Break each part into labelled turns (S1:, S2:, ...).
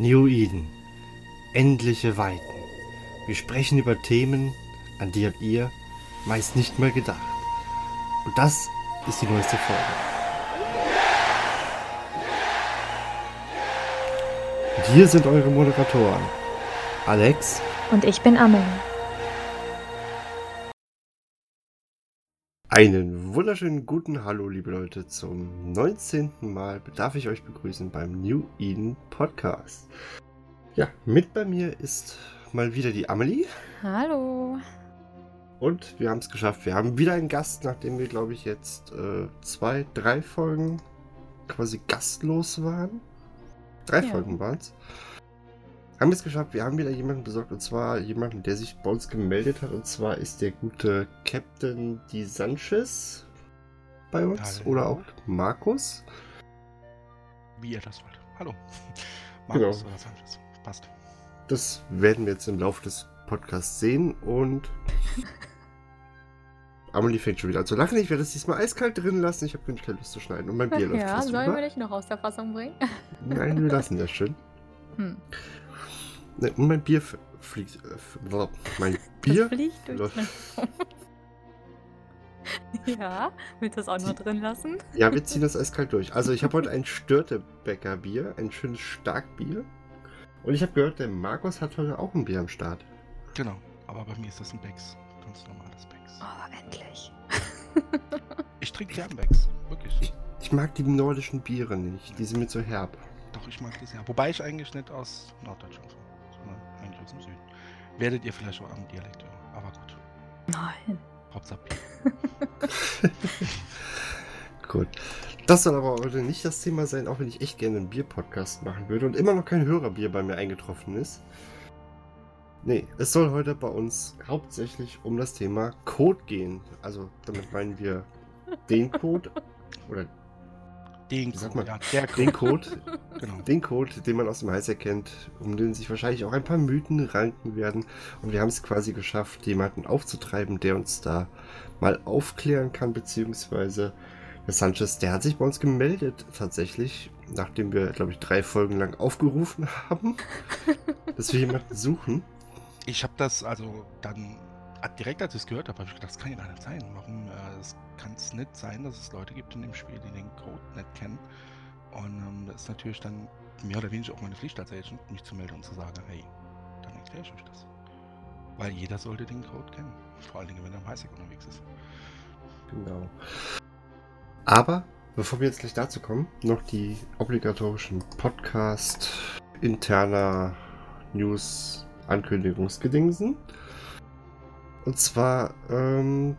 S1: New Eden. Endliche Weiten. Wir sprechen über Themen, an die habt ihr meist nicht mehr gedacht. Und das ist die neueste Folge. Und hier sind eure Moderatoren. Alex.
S2: Und ich bin Amelie.
S1: Einen wunderschönen guten Hallo, liebe Leute, zum 19. Mal darf ich euch begrüßen beim New Eden Podcast. Ja, mit bei mir ist mal wieder die Amelie.
S2: Hallo.
S1: Und wir haben es geschafft. Wir haben wieder einen Gast, nachdem wir, glaube ich, jetzt äh, zwei, drei Folgen quasi gastlos waren. Drei ja. Folgen waren es. Haben wir es geschafft. Wir haben wieder jemanden besorgt. Und zwar jemanden, der sich bei uns gemeldet hat. Und zwar ist der gute Captain Di Sanchez bei uns. Hallo. Oder auch Markus.
S3: Wie ihr das wollt. Hallo.
S1: Markus genau. oder Sanchez. Passt. Das werden wir jetzt im Laufe des Podcasts sehen. Und Amelie fängt schon wieder an zu lachen. Ich werde es diesmal eiskalt drin lassen. Ich habe keine Lust zu schneiden. Und mein Bier läuft
S2: Ja, sollen wir dich noch aus der Fassung bringen?
S1: Nein, wir lassen das schön. Hm. Ne, und mein Bier fliegt. Äh, mein Bier
S2: fliegt durch Ja, willst du das auch noch drin lassen?
S1: Ja, wir ziehen das eiskalt durch. Also ich habe heute ein Störtebäcker Bier, ein schönes Starkbier. Und ich habe gehört, der Markus hat heute auch ein Bier am Start.
S3: Genau, aber bei mir ist das ein Becks. Ganz normales Becks.
S2: Oh, endlich.
S3: ich trinke gern Becks, wirklich.
S1: Ich, ich, mag die nordischen Biere nicht, die sind mir zu herb.
S3: Doch, ich mag die sehr. Wobei ich eigentlich nicht aus Norddeutschland komme Werdet ihr vielleicht auch am Dialekt hören, aber gut.
S2: Nein.
S3: Hauptsache
S1: Gut. Das soll aber heute nicht das Thema sein, auch wenn ich echt gerne einen Bier-Podcast machen würde und immer noch kein Hörerbier bei mir eingetroffen ist. Nee, es soll heute bei uns hauptsächlich um das Thema Code gehen. Also damit meinen wir den Code oder
S3: den Code,
S1: man, ja, der Code. Den Code, genau. den Code, den man aus dem Heiß erkennt, um den sich wahrscheinlich auch ein paar Mythen ranken werden. Und wir haben es quasi geschafft, jemanden aufzutreiben, der uns da mal aufklären kann, beziehungsweise der Sanchez, der hat sich bei uns gemeldet tatsächlich, nachdem wir, glaube ich, drei Folgen lang aufgerufen haben, dass wir jemanden suchen.
S3: Ich habe das also dann direkt als ich es gehört habe, habe ich gedacht, das kann ja gar nicht sein. Warum äh, kann es nicht sein, dass es Leute gibt in dem Spiel, die den Code nicht kennen. Und ähm, das ist natürlich dann mehr oder weniger auch meine Pflicht als Agent, mich zu melden und zu sagen, hey, dann erkläre ich euch das. Weil jeder sollte den Code kennen. Vor allen Dingen, wenn er am Highsec unterwegs ist.
S1: Genau. Aber, bevor wir jetzt gleich dazu kommen, noch die obligatorischen Podcast interner News Ankündigungsgedingsen. Und zwar ähm,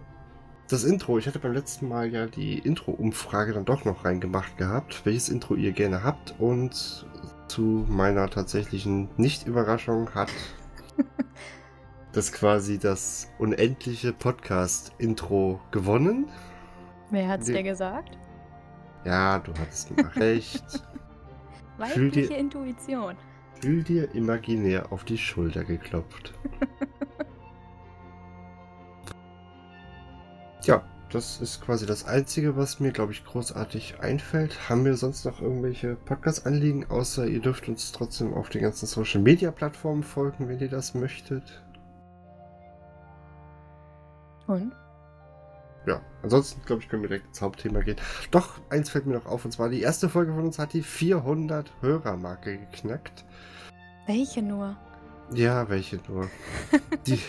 S1: das Intro. Ich hatte beim letzten Mal ja die Intro-Umfrage dann doch noch reingemacht gehabt, welches Intro ihr gerne habt. Und zu meiner tatsächlichen Nicht-Überraschung hat das quasi das unendliche Podcast-Intro gewonnen.
S2: Wer hat's dir gesagt?
S1: Ja, du hattest recht.
S2: Weibliche Intuition.
S1: Fühl dir imaginär auf die Schulter geklopft. Ja, das ist quasi das Einzige, was mir, glaube ich, großartig einfällt. Haben wir sonst noch irgendwelche Podcast-Anliegen, außer ihr dürft uns trotzdem auf den ganzen Social-Media-Plattformen folgen, wenn ihr das möchtet?
S2: Und?
S1: Ja, ansonsten, glaube ich, können wir direkt ins Hauptthema gehen. Doch, eins fällt mir noch auf, und zwar die erste Folge von uns hat die 400 Hörer-Marke geknackt.
S2: Welche nur?
S1: Ja, welche nur? die,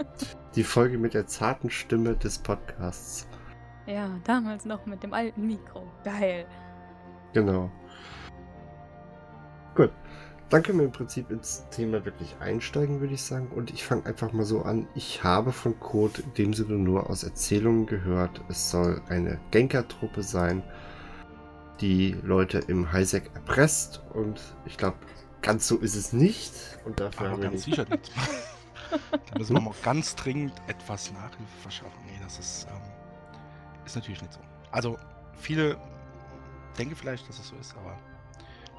S1: die Folge mit der zarten Stimme des Podcasts.
S2: Ja, damals noch mit dem alten Mikro. Geil.
S1: Genau. Gut. Dann können wir im Prinzip ins Thema wirklich einsteigen, würde ich sagen. Und ich fange einfach mal so an. Ich habe von Code in dem Sinne nur aus Erzählungen gehört. Es soll eine Genkertruppe sein, die Leute im Highsec erpresst. Und ich glaube, Ganz so ist es nicht. Und dafür
S3: Aber
S1: haben
S3: wir ganz sicher nicht. da müssen wir mal ganz dringend etwas Nachhilfe verschaffen. Nee, das ist, ähm, ist natürlich nicht so. Also, viele denken vielleicht, dass es so ist, aber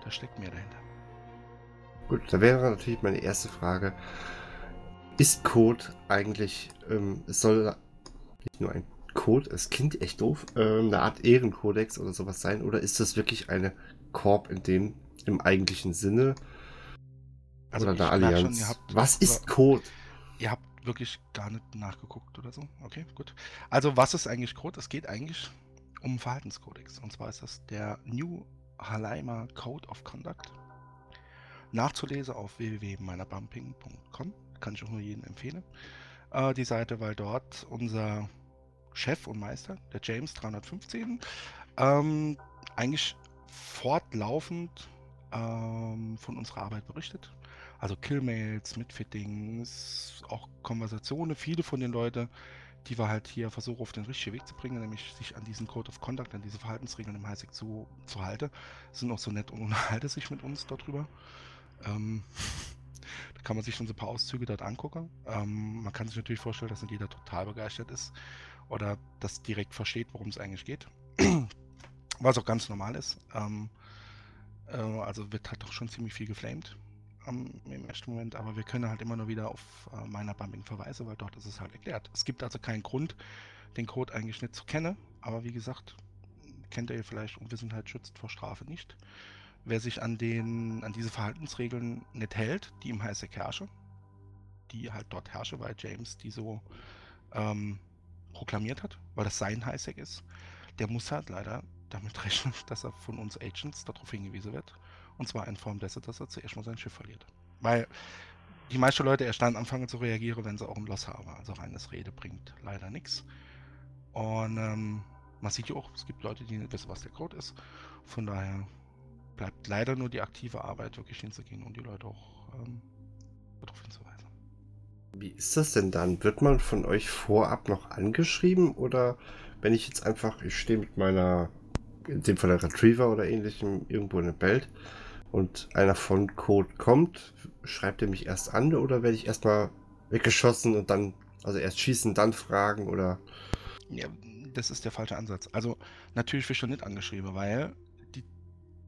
S3: da steckt mehr dahinter.
S1: Gut, da wäre natürlich meine erste Frage. Ist Code eigentlich, ähm, es soll nicht nur ein Code, es klingt echt doof, ähm, eine Art Ehrenkodex oder sowas sein, oder ist das wirklich eine Korb in dem im eigentlichen Sinne. Also oder der
S3: Allianz. Schon,
S1: habt, was ist Code?
S3: Ihr habt wirklich gar nicht nachgeguckt oder so. Okay, gut. Also was ist eigentlich Code? Es geht eigentlich um Verhaltenskodex. Und zwar ist das der New Halaima Code of Conduct. Nachzulesen auf www.meinerbumping.com. Kann ich auch nur jedem empfehlen. Äh, die Seite, weil dort unser Chef und Meister, der James 315, ähm, eigentlich fortlaufend ähm, von unserer Arbeit berichtet. Also Killmails, Mitfittings, auch Konversationen. Viele von den Leuten, die wir halt hier versuchen auf den richtigen Weg zu bringen, nämlich sich an diesen Code of Conduct, an diese Verhaltensregeln im Highsec zu, zu halten, sind auch so nett und unterhalten sich mit uns darüber. Ähm, da kann man sich schon so ein paar Auszüge dort angucken. Ähm, man kann sich natürlich vorstellen, dass nicht jeder total begeistert ist oder das direkt versteht, worum es eigentlich geht. Was auch ganz normal ist. Ähm, äh, also wird halt doch schon ziemlich viel geflamed am, im ersten Moment, aber wir können halt immer nur wieder auf äh, meiner Bumping verweisen, weil dort ist es halt erklärt. Es gibt also keinen Grund, den Code eigentlich nicht zu kennen, aber wie gesagt, kennt ihr vielleicht Unwissenheit schützt vor Strafe nicht. Wer sich an, den, an diese Verhaltensregeln nicht hält, die im Highsec herrschen, die halt dort herrschen, weil James die so ähm, proklamiert hat, weil das sein Highsec ist, der muss halt leider damit rechnen, dass er von uns Agents darauf hingewiesen wird. Und zwar in Form dessen, dass er zuerst mal sein Schiff verliert. Weil die meisten Leute erst dann anfangen zu reagieren, wenn sie auch ein Loss haben. Also reines Rede bringt leider nichts. Und ähm, man sieht ja auch, es gibt Leute, die nicht wissen, was der Code ist. Von daher bleibt leider nur die aktive Arbeit, wirklich hinzugehen und die Leute auch ähm, darauf hinzuweisen.
S1: Wie ist das denn dann? Wird man von euch vorab noch angeschrieben oder wenn ich jetzt einfach, ich stehe mit meiner, in dem Fall der Retriever oder ähnlichem, irgendwo in der Welt und einer von Code kommt, schreibt er mich erst an oder werde ich erstmal weggeschossen und dann, also erst schießen, dann fragen oder?
S3: Ja, das ist der falsche Ansatz. Also natürlich wirst du nicht angeschrieben, weil die,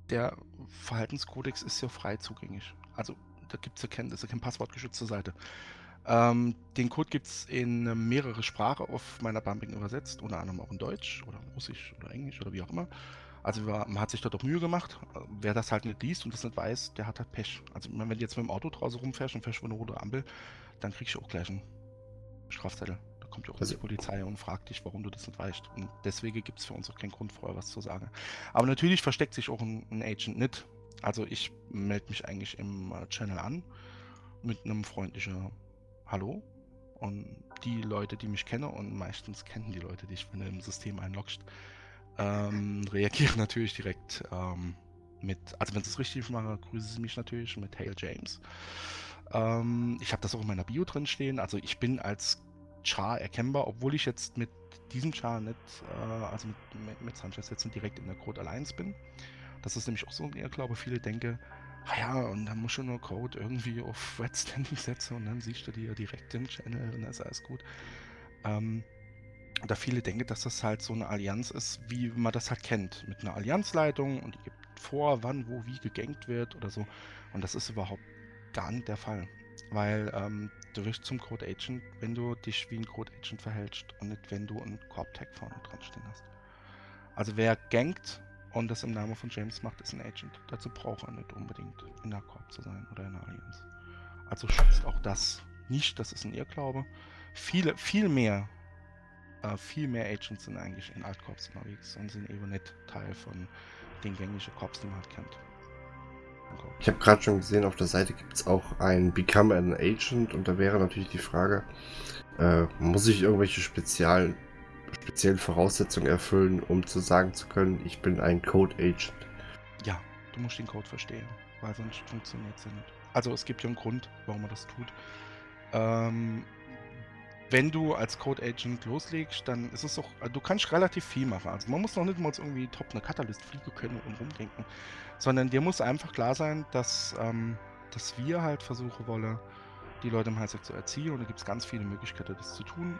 S3: der Verhaltenskodex ist ja frei zugänglich. Also da gibt es ja kein, das ja kein passwortgeschützte Seite. Ähm, den Code gibt es in mehrere Sprachen auf meiner Bumping übersetzt, unter anderem auch in Deutsch oder Russisch oder Englisch oder wie auch immer. Also man hat sich dort auch Mühe gemacht. Wer das halt nicht liest und das nicht weiß, der hat halt Pech. Also wenn du jetzt mit dem Auto draußen rumfährst und fährst über eine rote Ampel, dann kriegst du auch gleich einen Strafzettel. Da kommt ja auch also, die Polizei und fragt dich, warum du das nicht weißt. Und deswegen gibt es für uns auch keinen Grund, vorher was zu sagen. Aber natürlich versteckt sich auch ein, ein Agent nicht. Also ich melde mich eigentlich im äh, Channel an mit einem freundlichen Hallo. Und die Leute, die mich kennen, und meistens kennen die Leute dich, wenn du im System einloggst, ähm, reagieren natürlich direkt ähm, mit, also wenn sie es richtig machen, grüßen sie mich natürlich mit Hail James. Ähm, ich habe das auch in meiner Bio drin stehen, also ich bin als Char erkennbar, obwohl ich jetzt mit diesem Char nicht, äh, also mit, mit, Sanchez jetzt nicht direkt in der Code Alliance bin. Das ist nämlich auch so, ich glaube, viele denken, ah ja, und dann muss du nur Code irgendwie auf Red Standing setzen und dann siehst du dir direkt den Channel und dann ist alles gut. Ähm, da viele denken, dass das halt so eine Allianz ist, wie man das halt kennt, mit einer Allianzleitung und die gibt vor, wann, wo, wie gegankt wird oder so. Und das ist überhaupt gar nicht der Fall. Weil ähm, du wirst zum Code Agent, wenn du dich wie ein Code Agent verhältst und nicht, wenn du einen Corp Tag vorne dran stehen hast. Also wer gankt und das im Namen von James macht, ist ein Agent. Dazu braucht er nicht unbedingt in der Corp zu sein oder in der Allianz. Also schützt auch das nicht, das ist ein Irrglaube. Viele, viel mehr äh, viel mehr Agents sind eigentlich in Altkorps unterwegs und sind eben nicht Teil von den gängigen Korps, die man halt kennt.
S1: Ich habe gerade schon gesehen, auf der Seite gibt es auch ein Become an Agent und da wäre natürlich die Frage, äh, muss ich irgendwelche speziellen, speziellen Voraussetzungen erfüllen, um zu sagen zu können, ich bin ein Code Agent?
S3: Ja, du musst den Code verstehen, weil sonst funktioniert es ja nicht. Also es gibt ja einen Grund, warum man das tut. Ähm, wenn du als Code Agent loslegst, dann ist es auch, du kannst relativ viel machen. Also man muss noch nicht mal irgendwie top eine Catalyst fliegen können und rumdenken, sondern dir muss einfach klar sein, dass, ähm, dass wir halt versuchen wollen, die Leute im Highsec zu erziehen und da gibt es ganz viele Möglichkeiten, das zu tun.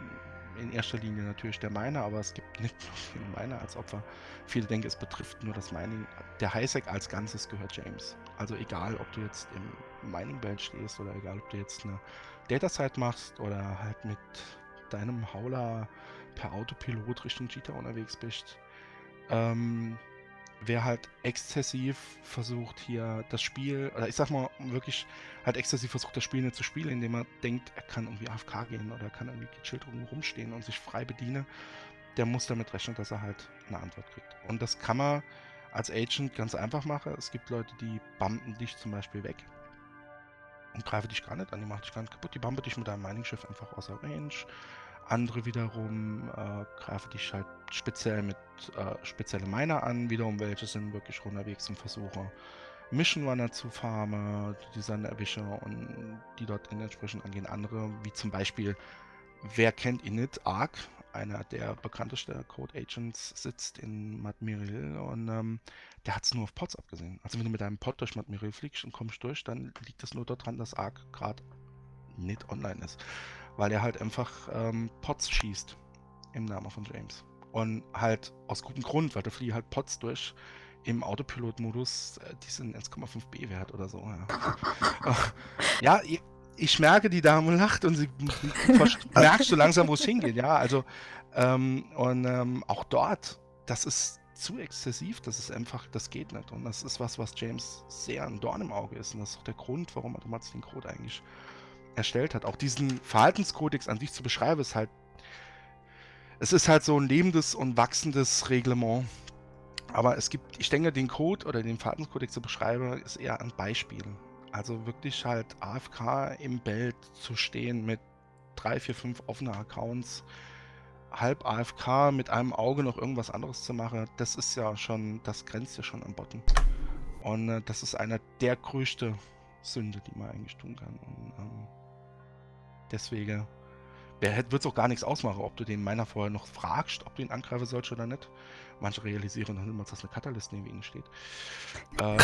S3: In erster Linie natürlich der Miner, aber es gibt nicht nur viele Miner als Opfer. Viele denken, es betrifft nur das Mining. Der Highsec als Ganzes gehört James. Also egal, ob du jetzt im Mining Belt stehst oder egal, ob du jetzt eine Datasite machst oder halt mit deinem Hauler per Autopilot Richtung Cheetah unterwegs bist. Ähm, wer halt exzessiv versucht hier das Spiel, oder ich sag mal wirklich halt exzessiv versucht das Spiel nicht zu spielen, indem er denkt, er kann irgendwie AFK gehen oder er kann irgendwie gechillt rumstehen und sich frei bedienen, der muss damit rechnen, dass er halt eine Antwort kriegt. Und das kann man als Agent ganz einfach machen. Es gibt Leute, die bumpen dich zum Beispiel weg und greifen dich gar nicht an, die machen dich gar nicht kaputt, die bumpen dich mit deinem Mining-Schiff einfach außer Range andere wiederum äh, greifen dich halt speziell mit äh, spezielle Miner an, wiederum welche sind wirklich unterwegs und versuchen Mission Runner zu farmen, die dann erwischen und die dort entsprechend angehen. Andere, wie zum Beispiel, wer kennt ihn nicht? Ark, einer der bekanntesten Code Agents, sitzt in Madmiril und ähm, der hat es nur auf Pots abgesehen. Also wenn du mit einem Pod durch Madmiril fliegst und kommst durch, dann liegt das nur daran, dass Ark gerade nicht online ist weil er halt einfach ähm, Pots schießt im Namen von James. Und halt aus gutem Grund, weil da fliegen halt Pots durch im Autopilot-Modus, äh, die sind 1,5 B wert oder so. Ja, ja ich, merke, die Dame lacht und sie merkt so langsam, wo es hingeht. Ja, also ähm, und ähm, auch dort, das ist zu exzessiv, das ist einfach, das geht nicht. Und das ist was, was James sehr ein Dorn im Auge ist. Und das ist auch der Grund, warum er damals den Code eigentlich erstellt hat. Auch diesen Verhaltenskodex an sich zu beschreiben, ist halt. Es ist halt so ein lebendes und wachsendes Reglement. Aber es gibt, ich denke, den Code oder den Verhaltenskodex zu beschreiben, ist eher ein Beispiel. Also wirklich halt AFK im Bild zu stehen mit drei, vier, fünf offenen Accounts, halb AFK mit einem Auge noch irgendwas anderes zu machen, das ist ja schon, das grenzt ja schon am Botten. Und äh, das ist einer der größten Sünde, die man eigentlich tun kann. Und, ähm, Deswegen wird es auch gar nichts ausmachen, ob du den Miner vorher noch fragst, ob du ihn angreifen sollst oder nicht. Manche realisieren dann immer, dass eine Katalyst neben ihnen steht. äh,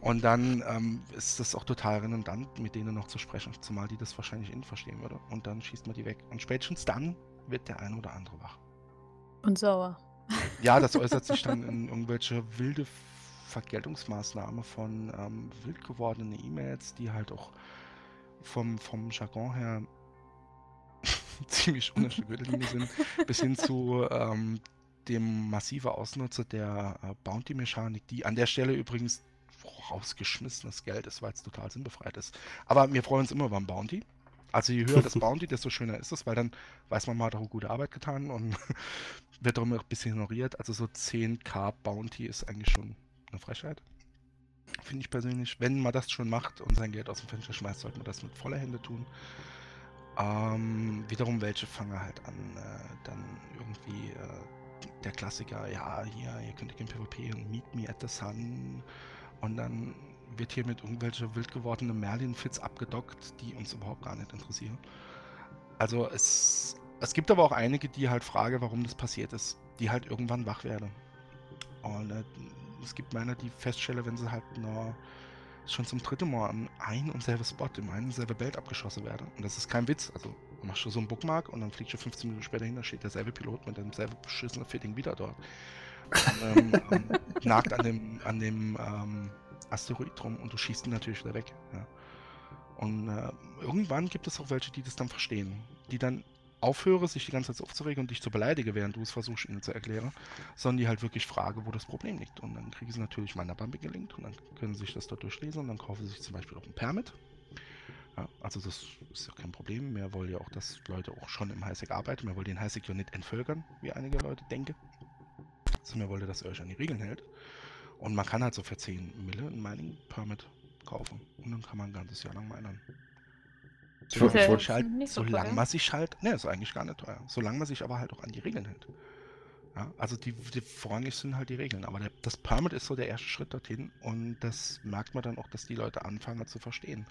S3: und dann ähm, ist es auch total redundant, mit denen noch zu sprechen, zumal die das wahrscheinlich innen verstehen würde. Und dann schießt man die weg. Und spätestens dann wird der eine oder andere wach.
S2: Und sauer.
S3: Ja, das äußert sich dann in irgendwelche wilde Vergeltungsmaßnahmen von ähm, wild gewordenen E-Mails, die halt auch vom, vom Jargon her ziemlich unterschiedliche sind, bis hin zu ähm, dem massiven Ausnutzer der äh, Bounty-Mechanik, die an der Stelle übrigens rausgeschmissenes Geld ist, weil es total sinnbefreit ist. Aber wir freuen uns immer beim Bounty. Also je höher das Bounty, desto schöner ist es, weil dann weiß man, man hat auch gute Arbeit getan und wird darum auch ein bisschen ignoriert. Also so 10k Bounty ist eigentlich schon eine Frechheit. Finde ich persönlich. Wenn man das schon macht und sein Geld aus dem Fenster schmeißt, sollte man das mit voller Hände tun. Ähm, wiederum welche fangen halt an, äh, dann irgendwie äh, der Klassiker, ja, hier, ihr könnt im PvP und Meet Me at the Sun. Und dann wird hier mit irgendwelche wild gewordenen Merlin-Fits abgedockt, die uns überhaupt gar nicht interessieren. Also es, es gibt aber auch einige, die halt fragen, warum das passiert ist, die halt irgendwann wach werden. Und äh, es gibt Miner, die feststellen, wenn sie halt nur schon zum dritten Mal an ein und selbe Spot im einen und selbe Bild abgeschossen werden. Und das ist kein Witz. Also machst du so einen Bookmark und dann fliegst du 15 Minuten später hin, da steht derselbe Pilot mit demselben beschissenen Fitting wieder dort. Und, ähm, ähm, nagt an dem, an dem ähm, Asteroid drum und du schießt ihn natürlich wieder weg. Ja. Und äh, irgendwann gibt es auch welche, die das dann verstehen. Die dann aufhöre, sich die ganze Zeit aufzuregen und dich zu beleidigen, während du es versuchst, ihnen zu erklären, sondern die halt wirklich frage, wo das Problem liegt. Und dann kriegen sie natürlich meiner Bambi gelinkt und dann können sie sich das dort durchlesen und dann kaufen sie sich zum Beispiel auch ein Permit. Ja, also das ist ja kein Problem. Wir wollen ja auch, dass Leute auch schon im Highsec arbeiten. Wir wollen den Highsec ja nicht entvölkern, wie einige Leute denken. Also wir wollen, dass ihr euch an die Regeln hält. Und man kann halt so für 10 Mille ein Mining Permit kaufen. Und dann kann man ein ganzes Jahr lang man sich halt, so solange man sich halt, ne, ist eigentlich gar nicht teuer. Solange man sich aber halt auch an die Regeln hält. Ja, also die, die vorrangig sind halt die Regeln. Aber der, das Permit ist so der erste Schritt dorthin und das merkt man dann auch, dass die Leute anfangen zu verstehen,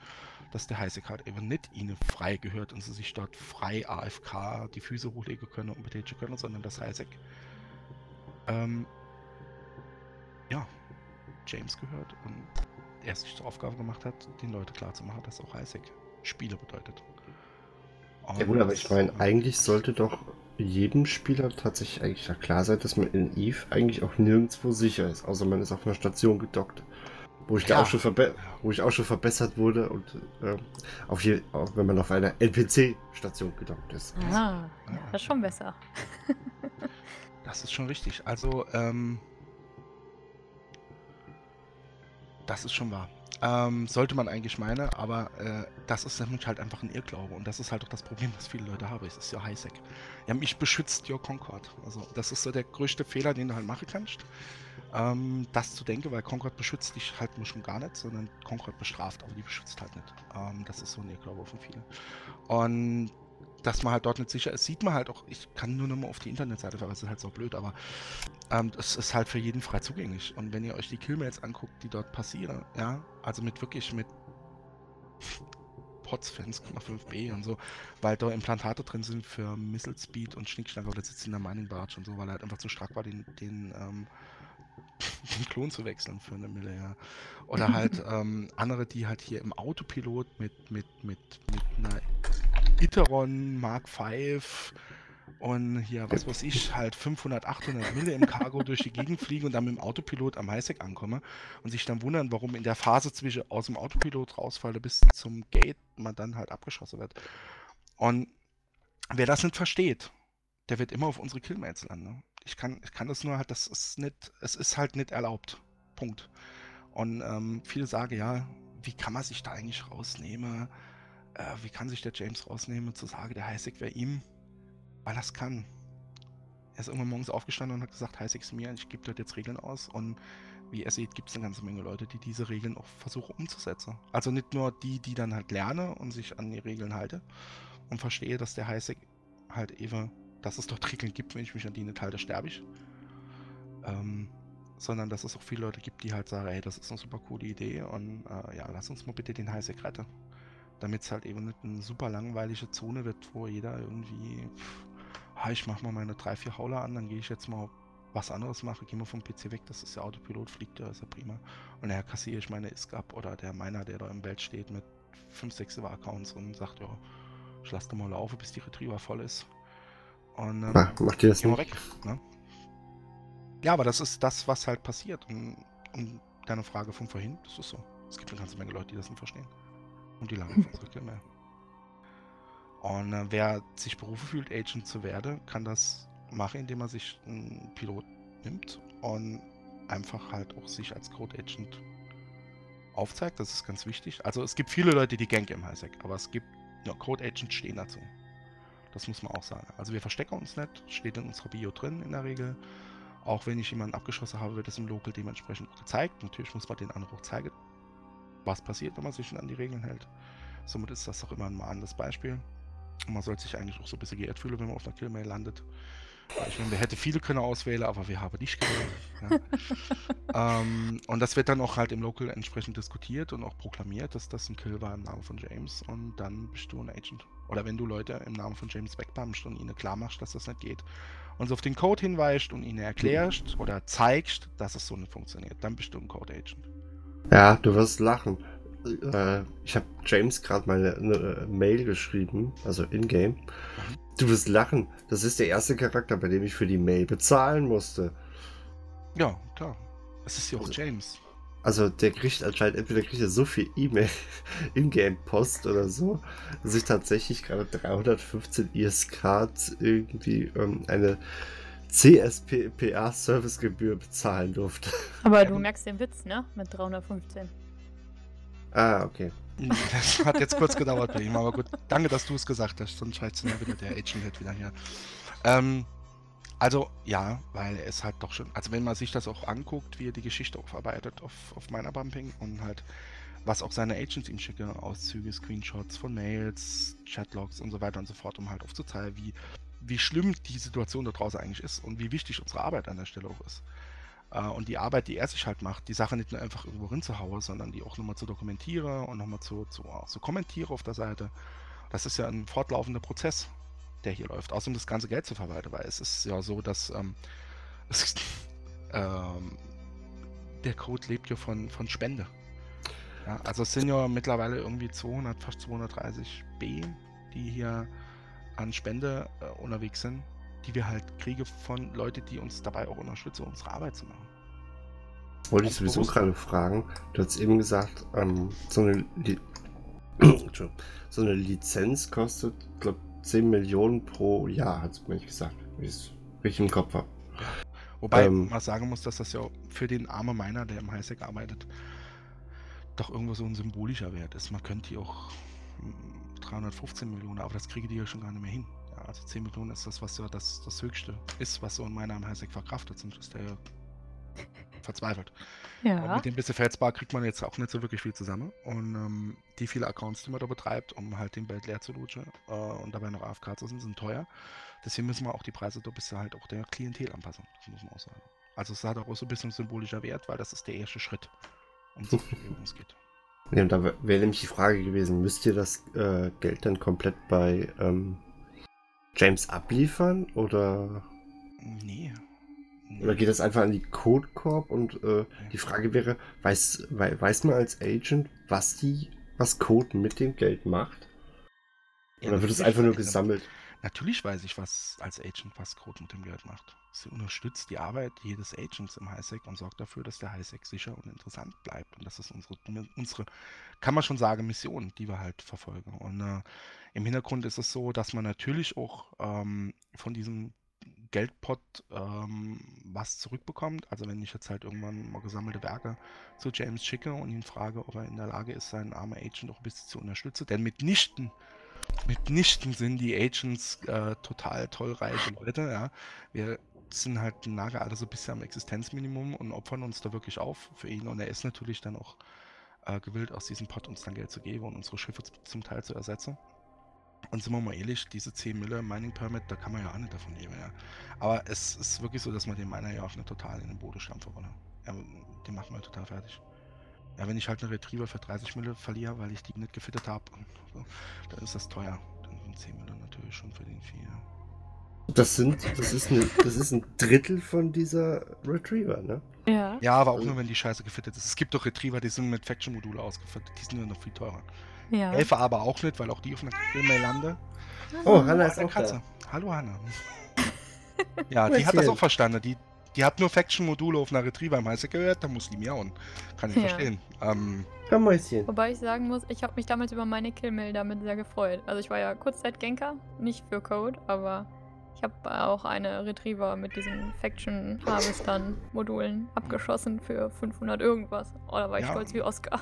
S3: dass der heiße halt eben nicht ihnen frei gehört und sie sich dort frei AFK die Füße hochlegen können und betätigen können, sondern das Heisek ähm, ja, James gehört und er sich zur Aufgabe gemacht hat, den Leuten klarzumachen, dass auch Heisek Spiele bedeutet.
S1: Und ja gut, aber ich meine, eigentlich sollte doch jedem Spieler tatsächlich eigentlich klar sein, dass man in Eve eigentlich auch nirgendwo sicher ist, außer man ist auf einer Station gedockt. Wo ich, auch schon wo ich auch schon verbessert wurde und äh, auf je auch wenn man auf einer NPC-Station gedockt ist.
S2: Also, ah, ja, das ist schon besser.
S3: das ist schon richtig. Also, ähm, das ist schon wahr. Ähm, sollte man eigentlich meinen, aber äh, das ist nämlich halt einfach ein Irrglaube. Und das ist halt auch das Problem, was viele Leute haben. Es ist ja Highsec. Ja, mich beschützt your Concord. Also, das ist so der größte Fehler, den du halt machen kannst. Ähm, das zu denken, weil Concord beschützt dich halt nur schon gar nicht, sondern Concord bestraft, aber die beschützt halt nicht. Ähm, das ist so ein Irrglaube von vielen. Und dass man halt dort nicht sicher ist, sieht man halt auch, ich kann nur noch mal auf die Internetseite verweisen, ist halt so blöd, aber ähm, es ist halt für jeden frei zugänglich. Und wenn ihr euch die Killmails anguckt, die dort passieren, ja, also mit wirklich mit POTS 5,5b und so, weil da Implantate drin sind für Missile Speed und Schnickschnack, oder sitzt in der Mining Barge und so, weil er halt einfach zu stark war, den, den, ähm, den Klon zu wechseln für eine Mille, ja. Oder halt ähm, andere, die halt hier im Autopilot mit, mit, mit, mit einer Iteron Mark V und hier, was weiß ich, halt 500, 800 Mille im Cargo durch die Gegend fliegen und dann mit dem Autopilot am Highsec ankomme und sich dann wundern, warum in der Phase zwischen aus dem Autopilot rausfalle bis zum Gate man dann halt abgeschossen wird. Und wer das nicht versteht, der wird immer auf unsere Killmates landen. Ich kann, ich kann das nur halt, das ist nicht, es ist halt nicht erlaubt. Punkt. Und ähm, viele sagen, ja, wie kann man sich da eigentlich rausnehmen? Äh, wie kann sich der James rausnehmen, zu sagen, der Highsec wäre ihm? Weil das kann. Er ist irgendwann morgens aufgestanden und hat gesagt, Highsec ist mir, ich gebe dort jetzt Regeln aus. Und wie ihr seht, gibt es eine ganze Menge Leute, die diese Regeln auch versuchen umzusetzen. Also nicht nur die, die dann halt lernen und sich an die Regeln halten und verstehe, dass der Highsec halt eben, dass es dort Regeln gibt, wenn ich mich an die nicht halte, sterbe ich. Ähm, sondern dass es auch viele Leute gibt, die halt sagen, hey, das ist eine super coole Idee und äh, ja, lass uns mal bitte den Highsec retten damit es halt eben nicht eine super langweilige Zone wird, wo jeder irgendwie, pff, ah, ich mach mal meine drei, vier Hauler an, dann gehe ich jetzt mal was anderes mache, gehe mal vom PC weg, das ist der Autopilot, fliegt ja, ist ja prima. Und daher kassiere ich meine ISK oder der Miner, der da im Welt steht mit 5, 6 Accounts und sagt, ja, ich lasse mal laufen, bis die Retriever voll ist. Und ähm,
S1: Mach, macht ihr das nicht?
S3: weg. Ne? Ja, aber das ist das, was halt passiert. Und, und deine Frage von vorhin, das ist so. Es gibt eine ganze Menge Leute, die das nicht verstehen und die lange mehr. Und äh, wer sich berufen fühlt, Agent zu werden, kann das machen, indem er sich einen Pilot nimmt und einfach halt auch sich als Code Agent aufzeigt. Das ist ganz wichtig. Also es gibt viele Leute, die Gang im Highsec, aber es gibt ja, Code Agents stehen dazu. Das muss man auch sagen. Also wir verstecken uns nicht, steht in unserer Bio drin in der Regel. Auch wenn ich jemanden abgeschossen habe, wird es im Local dementsprechend gezeigt. Natürlich muss man den auch zeigen, was passiert, wenn man sich an die Regeln hält. Somit ist das auch immer ein mahnendes Beispiel. Und man sollte sich eigentlich auch so ein bisschen geehrt fühlen, wenn man auf einer Killmail landet. Ich meine, wir hätten viele können auswählen, aber wir haben nicht gewählt. Ja. ähm, und das wird dann auch halt im Local entsprechend diskutiert und auch proklamiert, dass das ein Kill war im Namen von James und dann bist du ein Agent. Oder wenn du Leute im Namen von James wegbummst und ihnen klar machst, dass das nicht geht und so auf den Code hinweist und ihnen erklärst oder zeigst, dass es so nicht funktioniert, dann bist du ein Code Agent.
S1: Ja, du wirst lachen. Äh, ich habe James gerade meine eine äh, Mail geschrieben, also in-game. Mhm. Du wirst lachen. Das ist der erste Charakter, bei dem ich für die Mail bezahlen musste.
S3: Ja, klar. Es ist ja auch also, James.
S1: Also der kriegt anscheinend entweder kriegt er so viel E-Mail, In-Game-Post oder so, dass ich tatsächlich gerade 315 ISK irgendwie ähm, eine CSPA-Servicegebühr bezahlen durfte.
S2: Aber du merkst den Witz, ne? Mit 315.
S1: Ah, okay.
S3: Das hat jetzt kurz gedauert bei ihm, aber gut. Danke, dass du es gesagt hast, sonst schreit dann wieder der Agent wieder hier. Ähm, also, ja, weil er ist halt doch schon. Also, wenn man sich das auch anguckt, wie er die Geschichte aufarbeitet auf, auf meiner Bumping und halt, was auch seine Agents ihm schicken, Auszüge, Screenshots von Mails, Chatlogs und so weiter und so fort, um halt aufzuzeigen, wie wie schlimm die Situation da draußen eigentlich ist und wie wichtig unsere Arbeit an der Stelle auch ist. Äh, und die Arbeit, die er sich halt macht, die Sache nicht nur einfach irgendwo rinzuhauen, sondern die auch nochmal zu dokumentieren und nochmal zu, zu, zu kommentieren auf der Seite. Das ist ja ein fortlaufender Prozess, der hier läuft, außer um das ganze Geld zu verwalten, weil es ist ja so, dass ähm, es, ähm, der Code lebt ja von, von Spende. Ja, also es sind ja mittlerweile irgendwie 200, fast 230 B, die hier an Spende äh, unterwegs sind, die wir halt kriegen von Leuten, die uns dabei auch unterstützen, unsere Arbeit zu machen.
S1: Wollte ich sowieso gerade fragen. Du hast eben gesagt, ähm, so, eine so eine Lizenz kostet, glaube 10 Millionen pro Jahr, hat es mir nicht gesagt, wie es richtig im Kopf habe.
S3: Wobei ähm, man sagen muss, dass das ja für den armen Miner, der im Highsec arbeitet, doch irgendwo so ein symbolischer Wert ist. Man könnte die auch 315 hm, Millionen, aber das kriege die ja schon gar nicht mehr hin. Ja, also 10 Millionen ist das, was ja das, das Höchste ist, was so in meiner Highsec verkraftet, sonst ist der ja verzweifelt. Ja. Und mit dem bisschen Feldspar kriegt man jetzt auch nicht so wirklich viel zusammen. Und ähm, die viele Accounts, die man da betreibt, um halt den Belt leer zu lutschen äh, und dabei noch AFK zu sind, sind teuer. Deswegen müssen wir auch die Preise da bisschen halt auch der Klientel anpassen. Das muss man auch sagen. Also es hat auch so ein bisschen symbolischer Wert, weil das ist der erste Schritt, um so viel es geht.
S1: Ja, da wäre nämlich die Frage gewesen, müsst ihr das äh, Geld dann komplett bei ähm, James abliefern oder?
S3: Nee.
S1: nee. Oder geht das einfach an die Code Corp und äh, die Frage wäre, weiß, weiß man als Agent, was die, was Code mit dem Geld macht? Ja, oder wird es einfach nur gesammelt?
S3: Natürlich weiß ich, was als Agent was Code mit dem Geld macht. Sie unterstützt die Arbeit jedes Agents im Highsec und sorgt dafür, dass der Highsec sicher und interessant bleibt. Und das ist unsere, unsere kann man schon sagen, Mission, die wir halt verfolgen. Und äh, im Hintergrund ist es so, dass man natürlich auch ähm, von diesem Geldpot ähm, was zurückbekommt. Also wenn ich jetzt halt irgendwann mal gesammelte Werke zu James schicke und ihn frage, ob er in der Lage ist, seinen armen Agent auch ein bisschen zu unterstützen. Denn mitnichten Mitnichten sind die Agents äh, total toll reiche Leute. Ja. Wir sind halt nahe alle so ein bisschen am Existenzminimum und opfern uns da wirklich auf für ihn. Und er ist natürlich dann auch äh, gewillt, aus diesem Pot uns dann Geld zu geben und unsere Schiffe zum Teil zu ersetzen. Und sind wir mal ehrlich, diese 10 Mille Mining Permit, da kann man ja auch nicht davon leben. Ja. Aber es ist wirklich so, dass man den Miner ja auch nicht total in den Boden stampfen wolle. Ja, den machen wir total fertig. Ja, wenn ich halt eine Retriever für 30 Mille verliere, weil ich die nicht gefittet habe, dann ist das teuer. Dann sind 10 Mille natürlich schon für den Vieh.
S1: Das sind, das ist, eine, das ist ein Drittel von dieser Retriever, ne?
S3: Ja. Ja, aber auch nur, wenn die Scheiße gefittet ist. Es gibt doch Retriever, die sind mit Faction-Module ausgefittet. Die sind ja noch viel teurer. Ja. Elfer aber auch nicht, weil auch die auf einer Kimmel lande.
S1: Oh, Hanna ist auch Katze.
S3: da. Hallo Hanna. ja, die hat das auch verstanden. Die, die hat nur Faction-Module auf einer Retriever im Heiße gehört, da muss die miauen. Kann ich ja. verstehen. Ähm,
S2: Mäuschen. Wobei ich sagen muss, ich habe mich damals über meine Killmail damit sehr gefreut. Also ich war ja Kurzzeit-Genker, nicht für Code, aber ich habe auch eine Retriever mit diesen Faction Harvestern Modulen abgeschossen für 500 irgendwas. Oh, da war ich ja. stolz wie Oscar.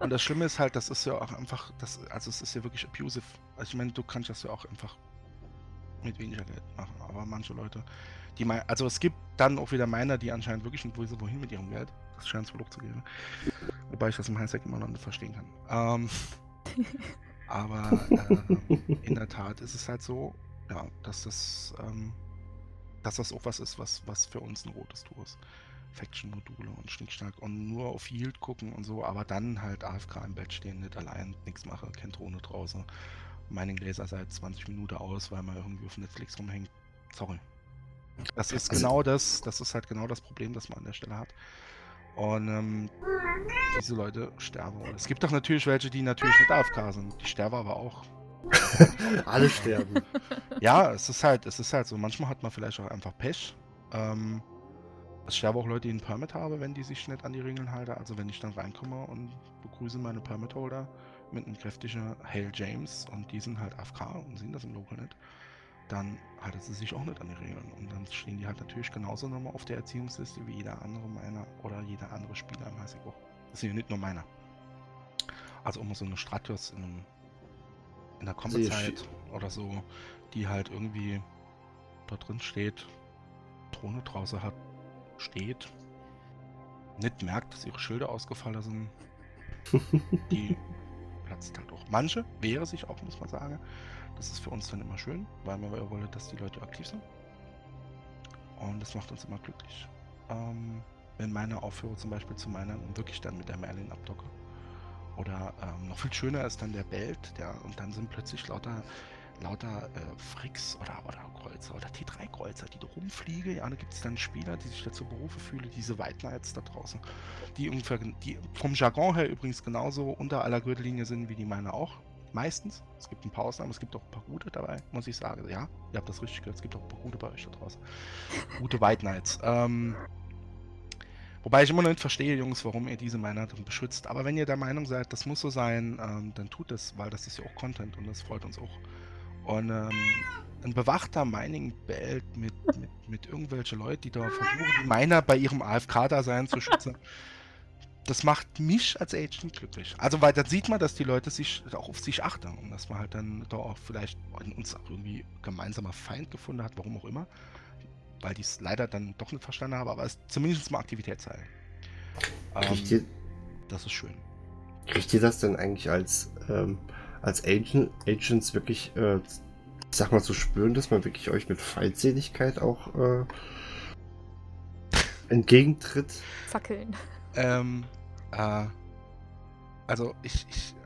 S3: Und das Schlimme ist halt, das ist ja auch einfach, das, also es ist ja wirklich abusive. Also ich meine, du kannst das ja auch einfach mit weniger Geld machen. Aber manche Leute die mein, also es gibt dann auch wieder Miner, die anscheinend wirklich nicht wissen, wohin mit ihrem Geld. Das scheint es Produkt zu geben. Wobei ich das im Highsec immer noch nicht verstehen kann. Ähm, aber äh, in der Tat ist es halt so, ja, dass das, ähm, dass das auch was ist, was, was für uns ein rotes Tour ist. Faction-Module und Schnickschnack und nur auf Yield gucken und so, aber dann halt AFK im Bett stehen, nicht allein, nichts mache, kein Drohne draußen. Mining Laser seit 20 Minuten aus, weil man irgendwie auf Netflix rumhängt. Sorry, das ist also, genau das, das ist halt genau das Problem, das man an der Stelle hat. Und ähm, diese Leute sterben. Es gibt doch natürlich welche, die natürlich nicht AFK sind. Die sterben aber auch.
S1: Alle sterben.
S3: Ja, es ist halt, es ist halt so. Manchmal hat man vielleicht auch einfach Pech. Ähm, es sterben auch Leute, die einen Permit haben, wenn die sich nicht an die Regeln halten. Also wenn ich dann reinkomme und begrüße meine Permit-Holder mit einem kräftigen Hail James und die sind halt AFK und sehen das im Local nicht dann halten sie sich auch nicht an die Regeln. Und dann stehen die halt natürlich genauso nochmal auf der Erziehungsliste wie jeder andere meiner oder jeder andere Spieler im auch. Das sind ja nicht nur meiner. Also immer so eine Stratios in, einem, in der Kombezeit oder so, die halt irgendwie dort drin steht, Drohne draußen hat, steht, nicht merkt, dass ihre Schilder ausgefallen sind. die platzt halt auch. Manche wehre sich auch, muss man sagen. Das ist für uns dann immer schön, weil wir wollen, dass die Leute aktiv sind. Und das macht uns immer glücklich. Ähm, wenn meine aufhöre zum Beispiel zu meiner und wirklich dann mit der Merlin abdocke. Oder ähm, noch viel schöner ist dann der Belt, der, und dann sind plötzlich lauter, lauter äh, Fricks oder, oder Kreuzer oder T3-Kreuzer, die da rumfliegen. Ja, da gibt es dann Spieler, die sich dazu berufen fühlen, diese White Knights da draußen, die ungefähr, die vom Jargon her übrigens genauso unter aller Gürtellinie sind wie die meine auch. Meistens. Es gibt ein paar Ausnahmen, es gibt auch ein paar gute dabei, muss ich sagen. Ja, ihr habt das richtig gehört, es gibt auch ein paar gute bei euch da draußen. Gute White Knights. Ähm, wobei ich immer noch nicht verstehe, Jungs, warum ihr diese Miner dann beschützt. Aber wenn ihr der Meinung seid, das muss so sein, ähm, dann tut es, weil das ist ja auch Content und das freut uns auch. Und ähm, ein bewachter Mining-Belt mit, mit, mit irgendwelchen Leuten, die da versuchen, die Miner bei ihrem AFK-Dasein zu schützen. das macht mich als Agent glücklich. Also, weil dann sieht man, dass die Leute sich auch auf sich achten und dass man halt dann doch auch vielleicht uns auch irgendwie gemeinsamer Feind gefunden hat, warum auch immer. Weil die es leider dann doch nicht verstanden haben, aber es zumindest mal Aktivität zeigen.
S1: Kriegt ihr,
S3: Ähm, das ist schön.
S1: kriegt ihr das denn eigentlich als, ähm, als Agent, Agents wirklich, äh, sag mal, zu spüren, dass man wirklich euch mit Feindseligkeit auch äh, entgegentritt?
S2: Fackeln.
S3: Ähm, äh, also ich, ich, ich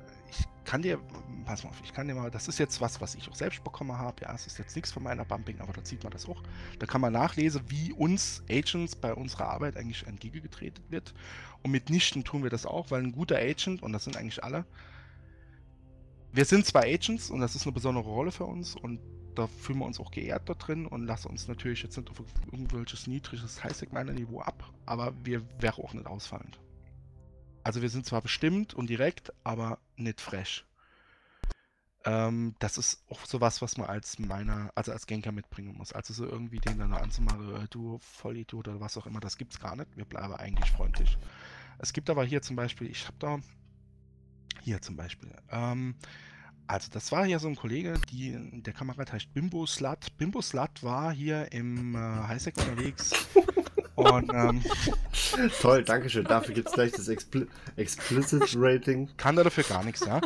S3: kann dir, pass mal auf, ich kann dir mal, das ist jetzt was, was ich auch selbst bekommen habe, ja, es ist jetzt nichts von meiner Bumping, aber da sieht man das auch. Da kann man nachlesen, wie uns Agents bei unserer Arbeit eigentlich entgegengetreten wird. Und mitnichten tun wir das auch, weil ein guter Agent, und das sind eigentlich alle, wir sind zwei Agents und das ist eine besondere Rolle für uns und da fühlen wir uns auch geehrt da drin und lassen uns natürlich jetzt nicht auf irgendwelches niedriges High-Segment-Niveau ab, aber wir wären auch nicht ausfallend. Also wir sind zwar bestimmt und direkt, aber nicht fresh. Ähm, das ist auch sowas, was man als meiner, also als Genker mitbringen muss. Also so irgendwie den dann anzumachen, äh, du Vollidiot oder was auch immer, das gibt's gar nicht. Wir bleiben eigentlich freundlich. Es gibt aber hier zum Beispiel, ich habe da hier zum Beispiel, ähm, also das war hier so ein Kollege, die, der Kamerad heißt Bimbo Slut. Bimbo Slut war hier im äh, Highsec unterwegs und ähm,
S1: Toll, danke schön. Dafür gibt es gleich das Expli Explicit Rating.
S3: kann er dafür gar nichts, ja.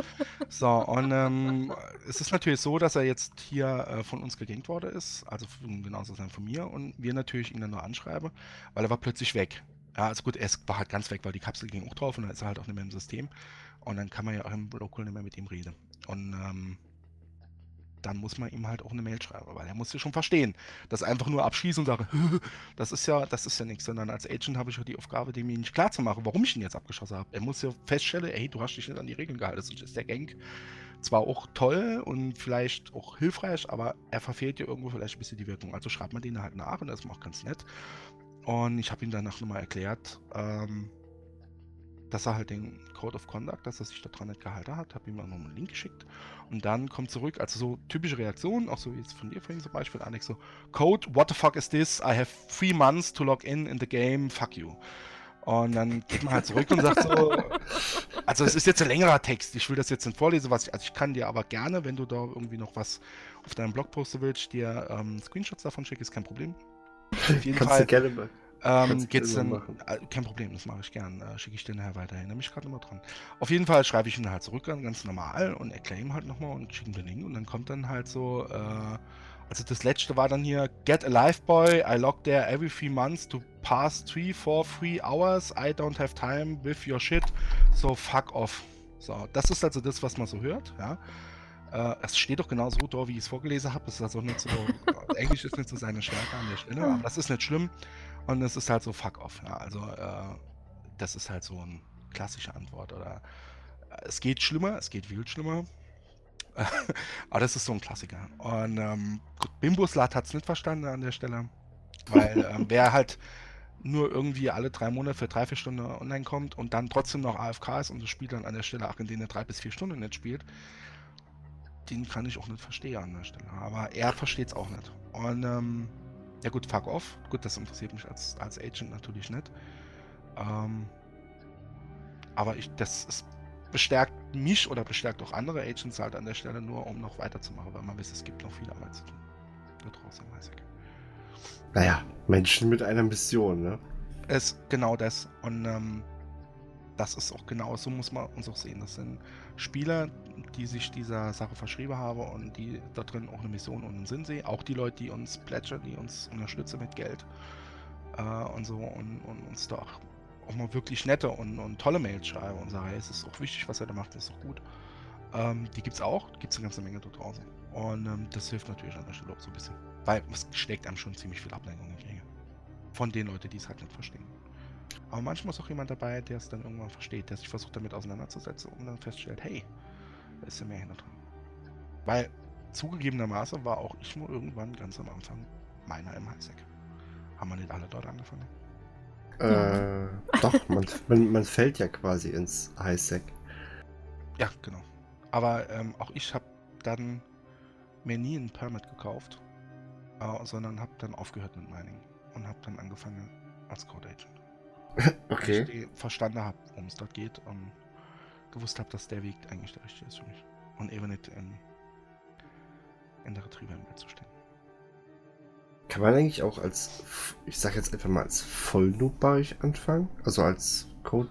S3: So, und ähm, es ist natürlich so, dass er jetzt hier äh, von uns gegankt worden ist, also von- genauso sein von mir, und wir natürlich ihn dann nur anschreiben, weil er war plötzlich weg. Ja, also gut, er war halt ganz weg, weil die Kapsel ging auch drauf und dann ist er halt auch nicht mehr im System. Und dann kann man ja auch im Local nicht mehr mit ihm reden. Und ähm, dann muss man ihm halt auch eine Mail schreiben, weil er muss ja schon verstehen. Das einfach nur abschließen und sagen, das ist ja, das ist ja nichts, sondern als Agent habe ich ja die Aufgabe, dem nicht klar zu machen, warum ich ihn jetzt abgeschossen habe. Er muss ja feststellen, ey, du hast dich nicht an die Regeln gehalten. Sonst ist der Gang zwar auch toll und vielleicht auch hilfreich, aber er verfehlt ja irgendwo vielleicht ein bisschen die Wirkung. Also schreibt man den halt nach und das ist auch ganz nett. Und ich habe ihm danach nochmal erklärt, ähm, dass er halt den Code of Conduct, dass er sich daran nicht gehalten hat, habe ihm auch noch einen Link geschickt und dann kommt zurück, also so typische Reaktionen, auch so wie jetzt von dir vorhin zum Beispiel, Alex, so Code, what the fuck is this? I have three months to log in in the game, fuck you. Und dann geht man halt zurück und sagt so, also es ist jetzt ein längerer Text, ich will das jetzt nicht vorlesen, was ich, also ich kann dir aber gerne, wenn du da irgendwie noch was auf deinem Blog posten willst, dir ähm, Screenshots davon schicken, ist kein Problem. Auf jeden
S1: Kannst du
S3: Fall
S1: gerne mal.
S3: Ähm, geht's dann. Äh, kein Problem, das mache ich gern. Äh, Schicke ich dir nachher weiter. Erinnere mich gerade nochmal dran. Auf jeden Fall schreibe ich ihn halt zurück, an, ganz normal, und erkläre ihm halt nochmal und schicke ihm den Link. Und dann kommt dann halt so, äh, also das letzte war dann hier, Get a life boy, I log there every three months to pass three, four, three hours, I don't have time with your shit, so fuck off. So, das ist also das, was man so hört, ja. Äh, es steht doch genauso da, wie ich es vorgelesen habe. Es ist also nicht so, Englisch ist nicht so seine Stärke an der Stelle, aber das ist nicht schlimm. Und es ist halt so fuck off. Ja. Also äh, das ist halt so eine klassische Antwort. Oder äh, es geht schlimmer, es geht viel schlimmer. aber das ist so ein Klassiker. Und ähm, gut, Bimbuslat hat es nicht verstanden an der Stelle. Weil ähm, wer halt nur irgendwie alle drei Monate für drei, vier Stunden online kommt und dann trotzdem noch AFK ist und das Spiel dann an der Stelle auch in denen er drei bis vier Stunden nicht spielt, den kann ich auch nicht verstehen an der Stelle. Aber er versteht es auch nicht. Und ähm, ja gut, fuck off. Gut, das interessiert mich als, als Agent natürlich nicht. Ähm, aber ich, das ist, bestärkt mich oder bestärkt auch andere Agents halt an der Stelle nur, um noch weiterzumachen, weil man weiß, es gibt noch viel Arbeit zu tun. Da draußen im Highsec.
S1: Naja, Menschen mit einer Mission, ne?
S3: Es genau das. Und ähm, das ist auch genau so, muss man uns auch sehen. Das sind Spieler, die sich dieser Sache verschrieben haben und die da drin auch eine Mission und einen Sinn sehen. Auch die Leute, die uns plätschern, die uns unterstützen mit Geld äh, und so und, und uns da auch, auch mal wirklich nette und, und tolle Mails schreiben und sagen, hey, es ist auch wichtig, was er da macht, das ist auch gut. Ähm, die gibt's auch, gibt es eine ganze Menge dort draußen. Und ähm, das hilft natürlich an der Stelle auch so ein bisschen. Weil es steckt einem schon ziemlich viel Ablenkung entgegen. Von den Leuten, die es halt nicht verstehen. Aber manchmal ist auch jemand dabei, der es dann irgendwann versteht, der sich versucht damit auseinanderzusetzen und dann feststellt, hey, da ist ja mehr hinter dran. Weil zugegebenermaßen war auch ich nur irgendwann ganz am Anfang meiner im Highsec. Haben wir nicht alle dort angefangen?
S1: Äh, doch, man, man, man fällt ja quasi ins Highsec.
S3: Ja, genau. Aber ähm, auch ich habe dann mir nie ein Permit gekauft, äh, sondern habe dann aufgehört mit Mining und habe dann angefangen als Code Agent.
S1: Okay.
S3: ich verstanden habe, worum es dort geht und gewusst habe, dass der Weg eigentlich der richtige ist für mich. Und eben nicht in, in der Retriever im Bett zu stehen.
S1: Kann man eigentlich auch als, ich sag jetzt einfach mal als Vollnoob bei euch anfangen? Also als Code?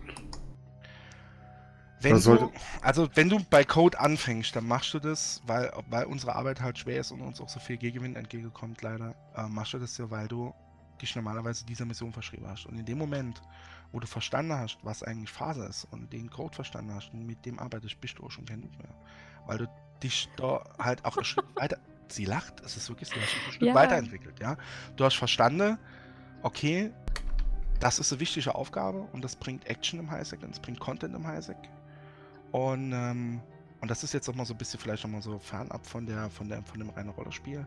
S3: Wenn du, also wenn du bei Code anfängst, dann machst du das, weil, weil unsere Arbeit halt schwer ist und uns auch so viel Gegenwind entgegenkommt, leider, äh, machst du das ja, weil du dich normalerweise dieser Mission verschrieben hast. Und in dem Moment, wo du verstanden hast, was eigentlich Phase ist und den Code verstanden hast und mit dem arbeitest, bist du auch schon kein Noob mehr. Weil du dich da halt auch einen Schritt weiter. Sie lacht, es ist wirklich, du hast dich einen Schritt
S2: Ja.
S3: weiterentwickelt, ja. Du hast verstanden, okay, das ist eine wichtige Aufgabe und das bringt Action im Highsec und es bringt Content im Highsec. Und, ähm, und das ist jetzt auch mal so ein bisschen vielleicht noch mal so fernab von der, von der, von dem reinen Rollerspiel.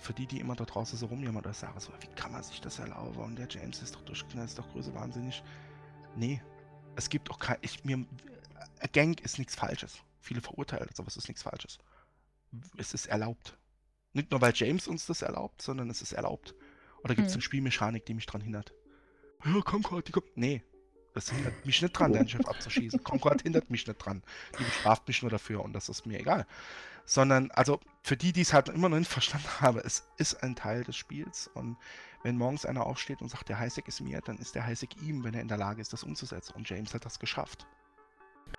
S3: Für die, die immer da draußen so rumjammern oder sagen so, wie kann man sich das erlauben? Und der James ist doch durchgeknallt, ist doch größer wahnsinnig. Nee, es gibt auch kein, ich, mir, a Gang ist nichts Falsches. Viele verurteilen das, aber es ist nichts Falsches. Es ist erlaubt. Nicht nur, weil James uns das erlaubt, sondern es ist erlaubt. Oder gibt es
S2: Hm.
S3: eine Spielmechanik, die mich dran hindert? Ja, Concord, die kommt. Nee, das hindert mich nicht dran, deinen Chef abzuschießen. Concord hindert mich nicht dran. Die bestraft mich nur dafür und das ist mir egal. Sondern, also für die, die es halt immer noch nicht verstanden haben, es ist ein Teil des Spiels und wenn morgens einer aufsteht und sagt, der Highsec ist mir, dann ist der Highsec ihm, wenn er in der Lage ist, das umzusetzen. Und James hat das geschafft.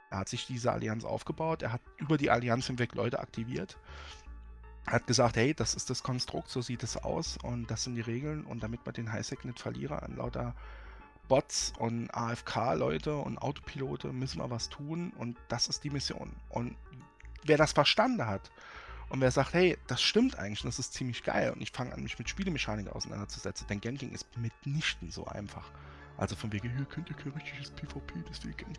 S3: Er hat sich diese Allianz aufgebaut, er hat über die Allianz hinweg Leute aktiviert. Er hat gesagt, hey, das ist das Konstrukt, so sieht es aus und das sind die Regeln und damit man den Highsec nicht verliere an lauter Bots und AFK-Leute und Autopilote müssen wir was tun und das ist die Mission. Und wer das verstanden hat und wer sagt, hey, das stimmt eigentlich, und das ist ziemlich geil und ich fange an, mich mit Spielemechanik auseinanderzusetzen, denn Ganking ist mitnichten so einfach. Also von wegen, hier könnt ihr kein richtiges PvP, deswegen.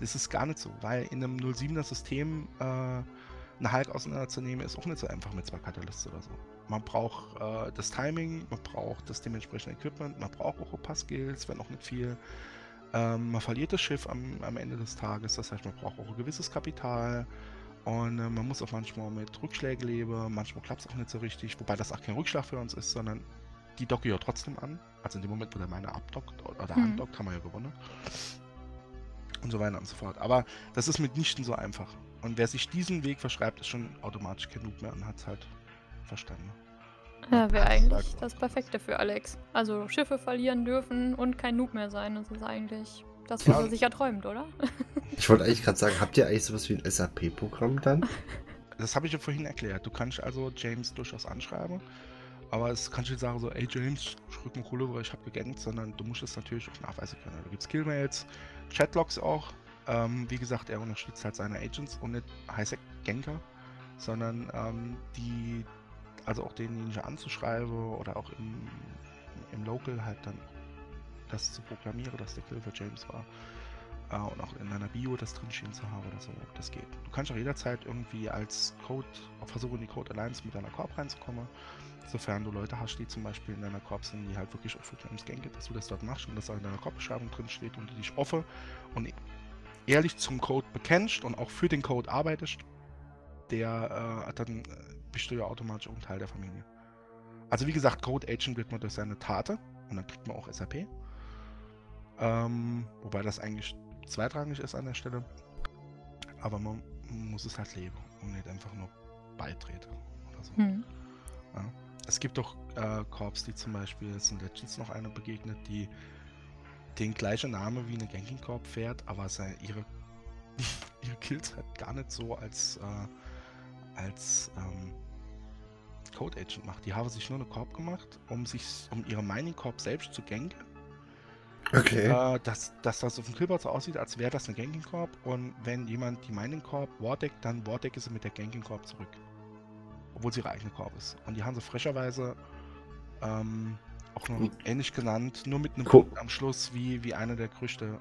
S3: Das ist gar nicht so, weil in einem 07er System äh, eine Hulk auseinanderzunehmen, ist auch nicht so einfach mit zwei Katalysten oder so. Man braucht äh, das Timing, man braucht das dementsprechende Equipment, man braucht auch ein paar Skills, wenn auch nicht viel. Ähm, man verliert das Schiff am, am Ende des Tages, das heißt, man braucht auch ein gewisses Kapital. Und äh, man muss auch manchmal mit Rückschlägen leben, manchmal klappt es auch nicht so richtig, wobei das auch kein Rückschlag für uns ist, sondern die docke ja trotzdem an. Also in dem Moment, wo der meine abdockt oder
S2: Hm.
S3: andockt, haben wir ja gewonnen. Und so weiter und so fort. Aber das ist mitnichten so einfach. Und wer sich diesen Weg verschreibt, ist schon automatisch kein Noob mehr und hat es halt verstanden.
S2: Ja, wäre eigentlich das Perfekte für Alex. Also Schiffe verlieren dürfen und kein Noob mehr sein. Das ist eigentlich das, was
S3: Ja.
S2: er sich erträumt, oder?
S1: Ich wollte eigentlich gerade sagen, habt ihr eigentlich sowas wie ein SAP-Programm dann?
S3: Das habe ich ja vorhin erklärt. Du kannst also James durchaus anschreiben, aber es kannst du nicht sagen so, ey James, ich rück mal Kohle, weil ich habe gegankt, sondern du musst es natürlich auch nachweisen können. Da gibt es Killmails, Chatlogs auch. Ähm, wie gesagt, er unterstützt halt seine Agents und nicht Highsec Genker, sondern ähm, die, also auch denjenigen anzuschreiben oder auch im, im Local halt dann das zu proklamieren, dass der für James war. Äh, und auch in deiner Bio das drinstehen zu haben oder so, das geht. Du kannst auch jederzeit irgendwie als Code, auch versuchen, in die Code Alliance mit deiner Corp reinzukommen. Sofern du Leute hast, die zum Beispiel in deiner Corp sind, die halt wirklich für James ganken, dass du das dort machst und das auch in deiner Corp-Beschreibung drin steht und du dich offen und ehrlich zum Code bekennst und auch für den Code arbeitest, der äh, dann äh, bist du ja automatisch auch ein Teil der Familie. Also wie gesagt, Code Agent wird man durch seine Tate und dann kriegt man auch SAP. Ähm, wobei das eigentlich zweitrangig ist an der Stelle. Aber man muss es halt leben und nicht einfach nur beitreten oder so.
S2: Hm.
S3: Ja. Es gibt auch äh, Corps, die zum Beispiel, es sind letztens noch eine begegnet, die den gleichen Namen wie eine Ganking Corp fährt, aber ihre, ihre Kills halt gar nicht so als, äh, als ähm, Code Agent macht. Die haben sich nur eine Corp gemacht, um sich, um ihre Mining Corp selbst zu ganken
S1: Okay.
S3: äh, dass, dass das auf dem Killboard so aussieht, als wäre das eine Ganking Corp und wenn jemand die Mining Corp Wardeckt, dann Wardeckt sie mit der Ganking Corp zurück. Obwohl sie ihre eigene Corp ist. Und die haben sie frecherweise ähm, auch noch
S1: Gut.
S3: ähnlich genannt, nur mit einem
S1: Cool.
S3: Punkt am Schluss wie, wie eine der größten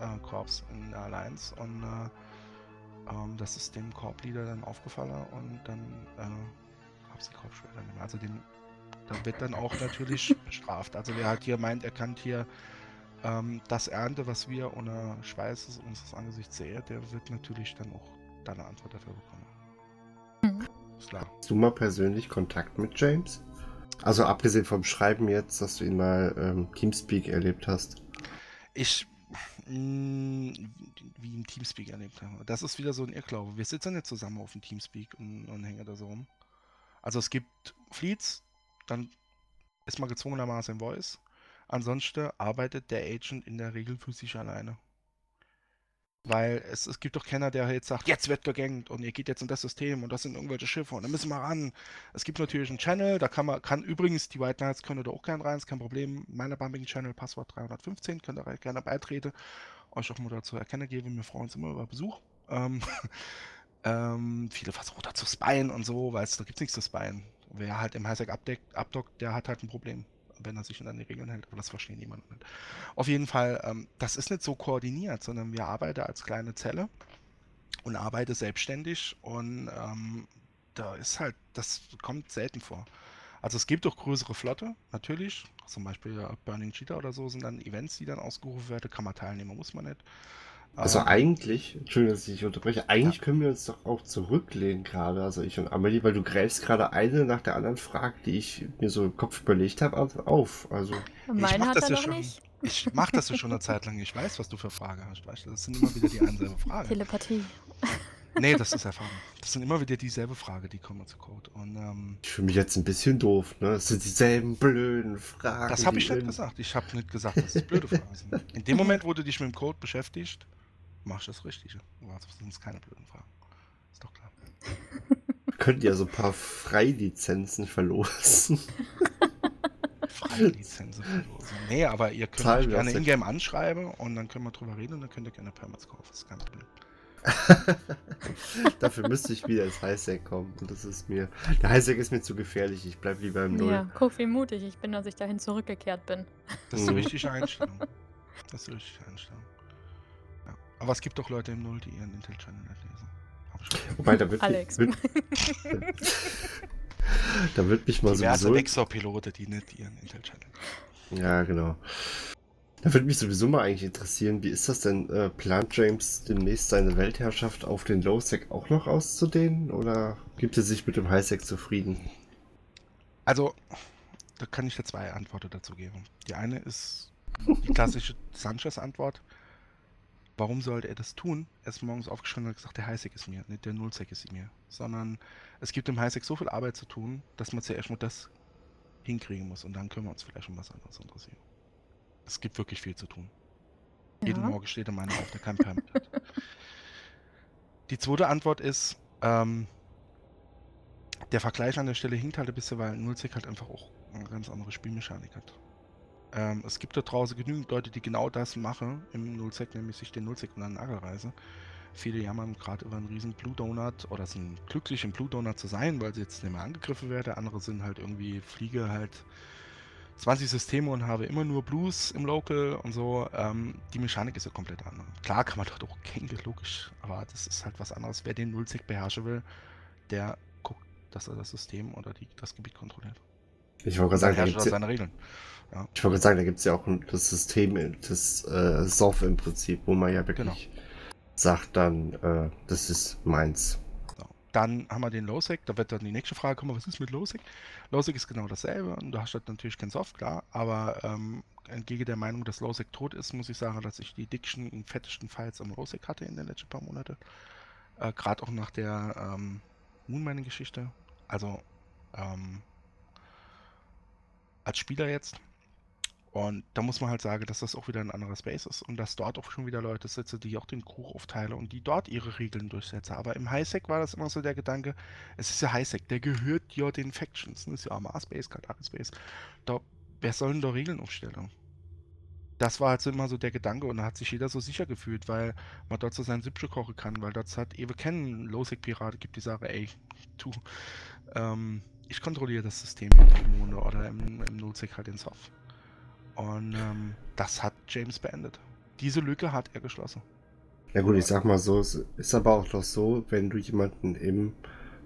S3: äh, Corps in der Alliance. Und äh, ähm, das ist dem Corp-Leader dann aufgefallen und dann äh, gab es die später nicht mehr. Also den, da wird dann auch natürlich bestraft. Also wer halt hier meint, er kann hier ähm, das Ernte, was wir ohne Schweiß unseres Angesichts sehen, der wird natürlich dann auch da eine Antwort dafür bekommen.
S2: Hm.
S3: Ist klar.
S1: Hast du mal persönlich Kontakt mit James? Also abgesehen vom Schreiben jetzt, dass du ihn mal ähm, Teamspeak erlebt hast.
S3: Ich, mh, wie im Teamspeak erlebt habe. Das ist wieder so ein Irrglaube. Wir sitzen nicht zusammen auf dem Teamspeak und, und hängen da so rum. Also es gibt Fleets, dann ist man gezwungenermaßen im Voice. Ansonsten arbeitet der Agent in der Regel für sich alleine. Weil es, es gibt doch keiner, der jetzt sagt, jetzt wird gegangt und ihr geht jetzt in das System und das sind irgendwelche Schiffe und da müssen wir ran. Es gibt natürlich einen Channel, da kann man, kann übrigens die White Knights können da auch gerne rein, ist kein Problem. Meiner Bumping Channel, Passwort 315, könnt ihr gerne beitreten, euch auch mal dazu erkennen geben. Wir freuen uns immer über Besuch. Ähm, ähm, viele versuchen da zu spyen und so, weil da gibt es nichts zu spyen. Wer halt im Highsec abdockt, der hat halt ein Problem wenn er sich an die Regeln hält, aber das versteht niemand. Nicht. Auf jeden Fall, ähm, das ist nicht so koordiniert, sondern wir arbeiten als kleine Zelle und arbeiten selbstständig und ähm, da ist halt, das kommt selten vor. Also es gibt auch größere Flotte, natürlich. Zum Beispiel Burning Cheetah oder so sind dann Events, die dann ausgerufen werden. Kann man teilnehmen, muss man nicht.
S1: Also ähm, eigentlich, Entschuldigung, dass ich unterbreche, eigentlich ja. können wir uns doch auch zurücklehnen gerade, also ich und Amelie, weil du greifst gerade eine nach der anderen Frage, die ich mir so im Kopf überlegt habe, auf. Also
S2: Meine
S3: ich mach
S2: hat
S3: das ja schon.
S2: nicht.
S3: Ich mach das ja schon eine Zeit lang. Ich weiß, was du für Fragen hast. Weißt du? Das sind immer wieder die einselbe Fragen.
S2: Telepathie.
S3: Nee, das ist Erfahrung. Das sind immer wieder dieselbe Frage, die kommen zu Code. Und, ähm,
S1: ich fühle mich jetzt ein bisschen doof, ne? Das sind dieselben blöden Fragen.
S3: Das habe ich nicht gesagt. Ich habe nicht gesagt, dass es blöde Fragen sind. In dem Moment, wo du dich mit dem Code beschäftigst, machst du das Richtige. Das sind keine blöden Fragen. Ist doch klar.
S1: Könnt ihr so ein paar Freilizenzen verlosen?
S3: Freilizenzen verlosen. Nee, aber ihr könnt
S1: Zahlen
S3: mich
S1: wir
S3: gerne in-game anschreiben und dann können wir drüber reden und dann könnt ihr gerne Permits kaufen. Das ist kein Problem.
S1: Dafür müsste ich wieder ins Highsec kommen. Und das ist mir. Der Highsec ist mir zu gefährlich. Ich bleib lieber im Null.
S2: Ja, guck, wie mutig ich bin, dass ich dahin zurückgekehrt bin.
S3: Das ist die
S1: Mhm.
S3: richtige Einstellung. Das ist die richtige Einstellung. Aber es gibt doch Leute im Null, die ihren Intel-Channel nicht lesen.
S1: Wobei, da wird,
S2: Alex.
S1: Wird, da wird mich mal
S3: Diverse
S1: sowieso.
S3: Vexor-Pilote, die nicht ihren Intel-Channel.
S1: Ja, genau. Da würde mich sowieso mal eigentlich interessieren, wie ist das denn? Äh, plant James demnächst seine Weltherrschaft auf den Low-Sec auch noch auszudehnen? Oder gibt er sich mit dem High-Sec zufrieden?
S3: Also, da kann ich dir zwei Antworten dazu geben. Die eine ist die klassische Sanchez-Antwort. Warum sollte er das tun? Er ist morgens aufgestanden und hat gesagt, der Highsec ist mir, nicht der Nullsec ist mir. Sondern es gibt im Highsec so viel Arbeit zu tun, dass man zuerst mal das hinkriegen muss und dann können wir uns vielleicht um was anderes interessieren. Es gibt wirklich viel zu tun. Jeden
S2: Ja.
S3: Morgen steht in meiner auf, der kein Permit hat. Die zweite Antwort ist, ähm, der Vergleich an der Stelle hinkt halt ein bisschen, weil Nullsec halt einfach auch eine ganz andere Spielmechanik hat. Ähm, es gibt da draußen genügend Leute, die genau das machen im Nullsec, nämlich sich den Nullsec an den Nagel reißen. Viele jammern gerade über einen riesen Blue Donut oder sind glücklich im Blue Donut zu sein, weil sie jetzt nicht mehr angegriffen werden. Andere sind halt irgendwie, fliege halt 20 Systeme und habe immer nur Blues im Local und so. Ähm, die Mechanik ist ja komplett anders. Klar kann man dort auch Gänge, logisch, aber das ist halt was anderes. Wer den Nullsec beherrschen will, der guckt, dass er das System oder die, das Gebiet kontrolliert.
S1: Ich wollte sagen, da gibt's
S3: er
S1: ja,
S3: seine Regeln.
S1: ich wollte sagen, da gibt es ja auch ein- das System, das äh, SOF im Prinzip, wo man ja wirklich sagt dann, äh, das ist meins.
S3: Dann haben wir den Lowsec, da wird dann die nächste Frage kommen, was ist mit Lowsec? Lowsec ist genau dasselbe und du hast halt natürlich kein Soft, klar, aber ähm, entgegen der Meinung, dass Lowsec tot ist, muss ich sagen, dass ich die dicksten und fettesten Files am Lowsec hatte in den letzten paar Monaten. Äh, Gerade auch nach der ähm, Moonmining-Geschichte. Also ähm, als Spieler jetzt. Und da muss man halt sagen, dass das auch wieder ein anderer Space ist und dass dort auch schon wieder Leute sitzen, die auch den Kuch aufteilen und die dort ihre Regeln durchsetzen. Aber im Highsec war das immer so der Gedanke, es ist ja Highsec, der gehört ja den Factions. Das ist ja Mars Space, Katari Space. Da, wer soll denn da Regeln aufstellen? Das war halt immer so der Gedanke und da hat sich jeder so sicher gefühlt, weil man dort so sein Süppchen kochen kann, weil dort hat Ewe kennen, Lowsec-Pirate gibt, die sagen, ey, du, ähm, ich kontrolliere das System in Kommune oder im, im Nullsec halt in Soft. Und ähm, das hat James beendet. Diese Lücke hat er geschlossen.
S1: Ja gut, ich sag mal so, es ist aber auch noch so, wenn du jemanden im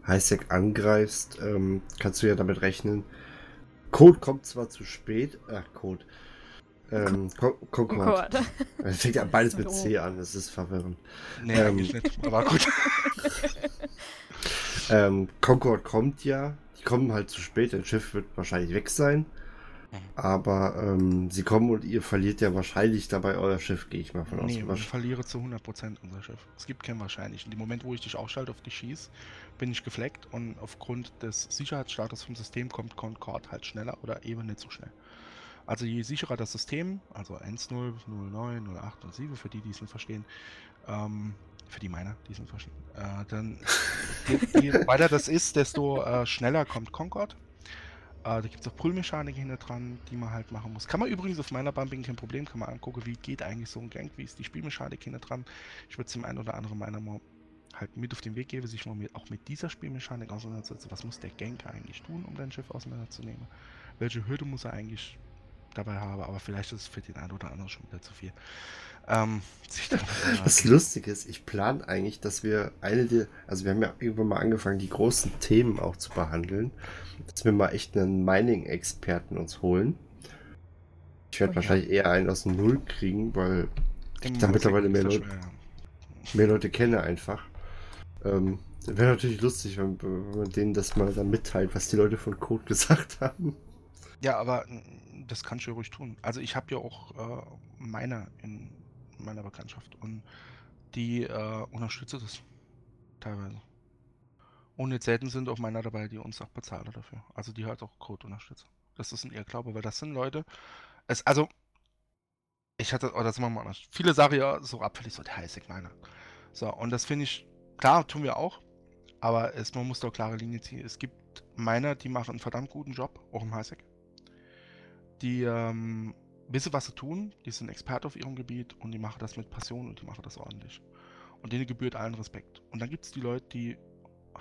S1: Highsec angreifst, ähm, kannst du ja damit rechnen. Code kommt zwar zu spät, ach Code. Ähm,
S2: Oh
S1: Concord.
S2: Gott.
S1: Es fängt ja beides mit
S2: So
S1: C an, das ist verwirrend.
S3: Nee,
S1: Ähm.
S3: nicht, aber gut.
S1: Ähm, Concord kommt ja, kommen halt zu spät, dein Schiff wird wahrscheinlich weg sein. Aber ähm, sie kommen und ihr verliert ja wahrscheinlich dabei euer Schiff, gehe ich mal von aus.
S3: Nee, ich
S1: Wahrsch-
S3: verliere zu 100% unser Schiff. Es gibt kein wahrscheinlich. In dem Moment, wo ich dich aufschalte, auf dich schieß, bin ich gefleckt und aufgrund des Sicherheitsstatus vom System kommt Concord halt schneller oder eben nicht so schnell. Also je sicherer das System, also 1.0, 09, 08 und 7, für die, die es nicht verstehen, ähm, für die meiner, die nicht verstehen, äh, dann je, weiter das ist, desto äh, schneller kommt Concord. Äh, da gibt es auch Pull-Mechaniken hinter dran, die man halt machen muss. Kann man übrigens auf meiner Bumping kein Problem, kann man angucken, wie geht eigentlich so ein Gang, wie ist die Spielmechanik hinter dran. Ich würde es dem einen oder anderen meiner mal halt mit auf den Weg geben, sich mal mit, auch mit dieser Spielmechanik auseinanderzusetzen. Was muss der Gang eigentlich tun, um dein Schiff auseinanderzunehmen? Welche Hürde muss er eigentlich dabei haben? Aber vielleicht ist es für den einen oder anderen schon wieder zu viel. Ähm,
S1: Das Lustige ist, ich plane eigentlich, dass wir eine der, also wir haben ja irgendwann mal angefangen, die großen Themen auch zu behandeln, dass wir mal echt einen Mining-Experten uns holen. Ich werde
S2: Oh ja.
S1: wahrscheinlich eher einen aus dem Null kriegen, weil
S3: Im
S1: da mittlerweile mehr
S3: schwer.
S1: mehr Leute kenne einfach. Ähm, Wäre natürlich lustig, wenn, wenn man denen das mal dann mitteilt, was die Leute von Code gesagt haben.
S3: Ja, aber das kannst du ja ruhig tun. Also ich habe ja auch äh, meiner in meiner Bekanntschaft und die äh, unterstützt das teilweise. Und jetzt selten sind auch meiner dabei, die uns auch bezahlen dafür. Also die halt auch Code unterstützen. Das ist ein Irrglaube, weil das sind Leute. Es, also, ich hatte, oder das machen wir anders. Viele sagen ja so abfällig, so der heiße meiner. So, und das finde ich, klar, tun wir auch. Aber es, man muss da klare Linie ziehen. Es gibt Miner, die machen einen verdammt guten Job, auch im Highsec. Die ähm, wissen, was sie tun, die sind Experte auf ihrem Gebiet und die machen das mit Passion und die machen das ordentlich. Und denen gebührt allen Respekt. Und dann gibt es die Leute, die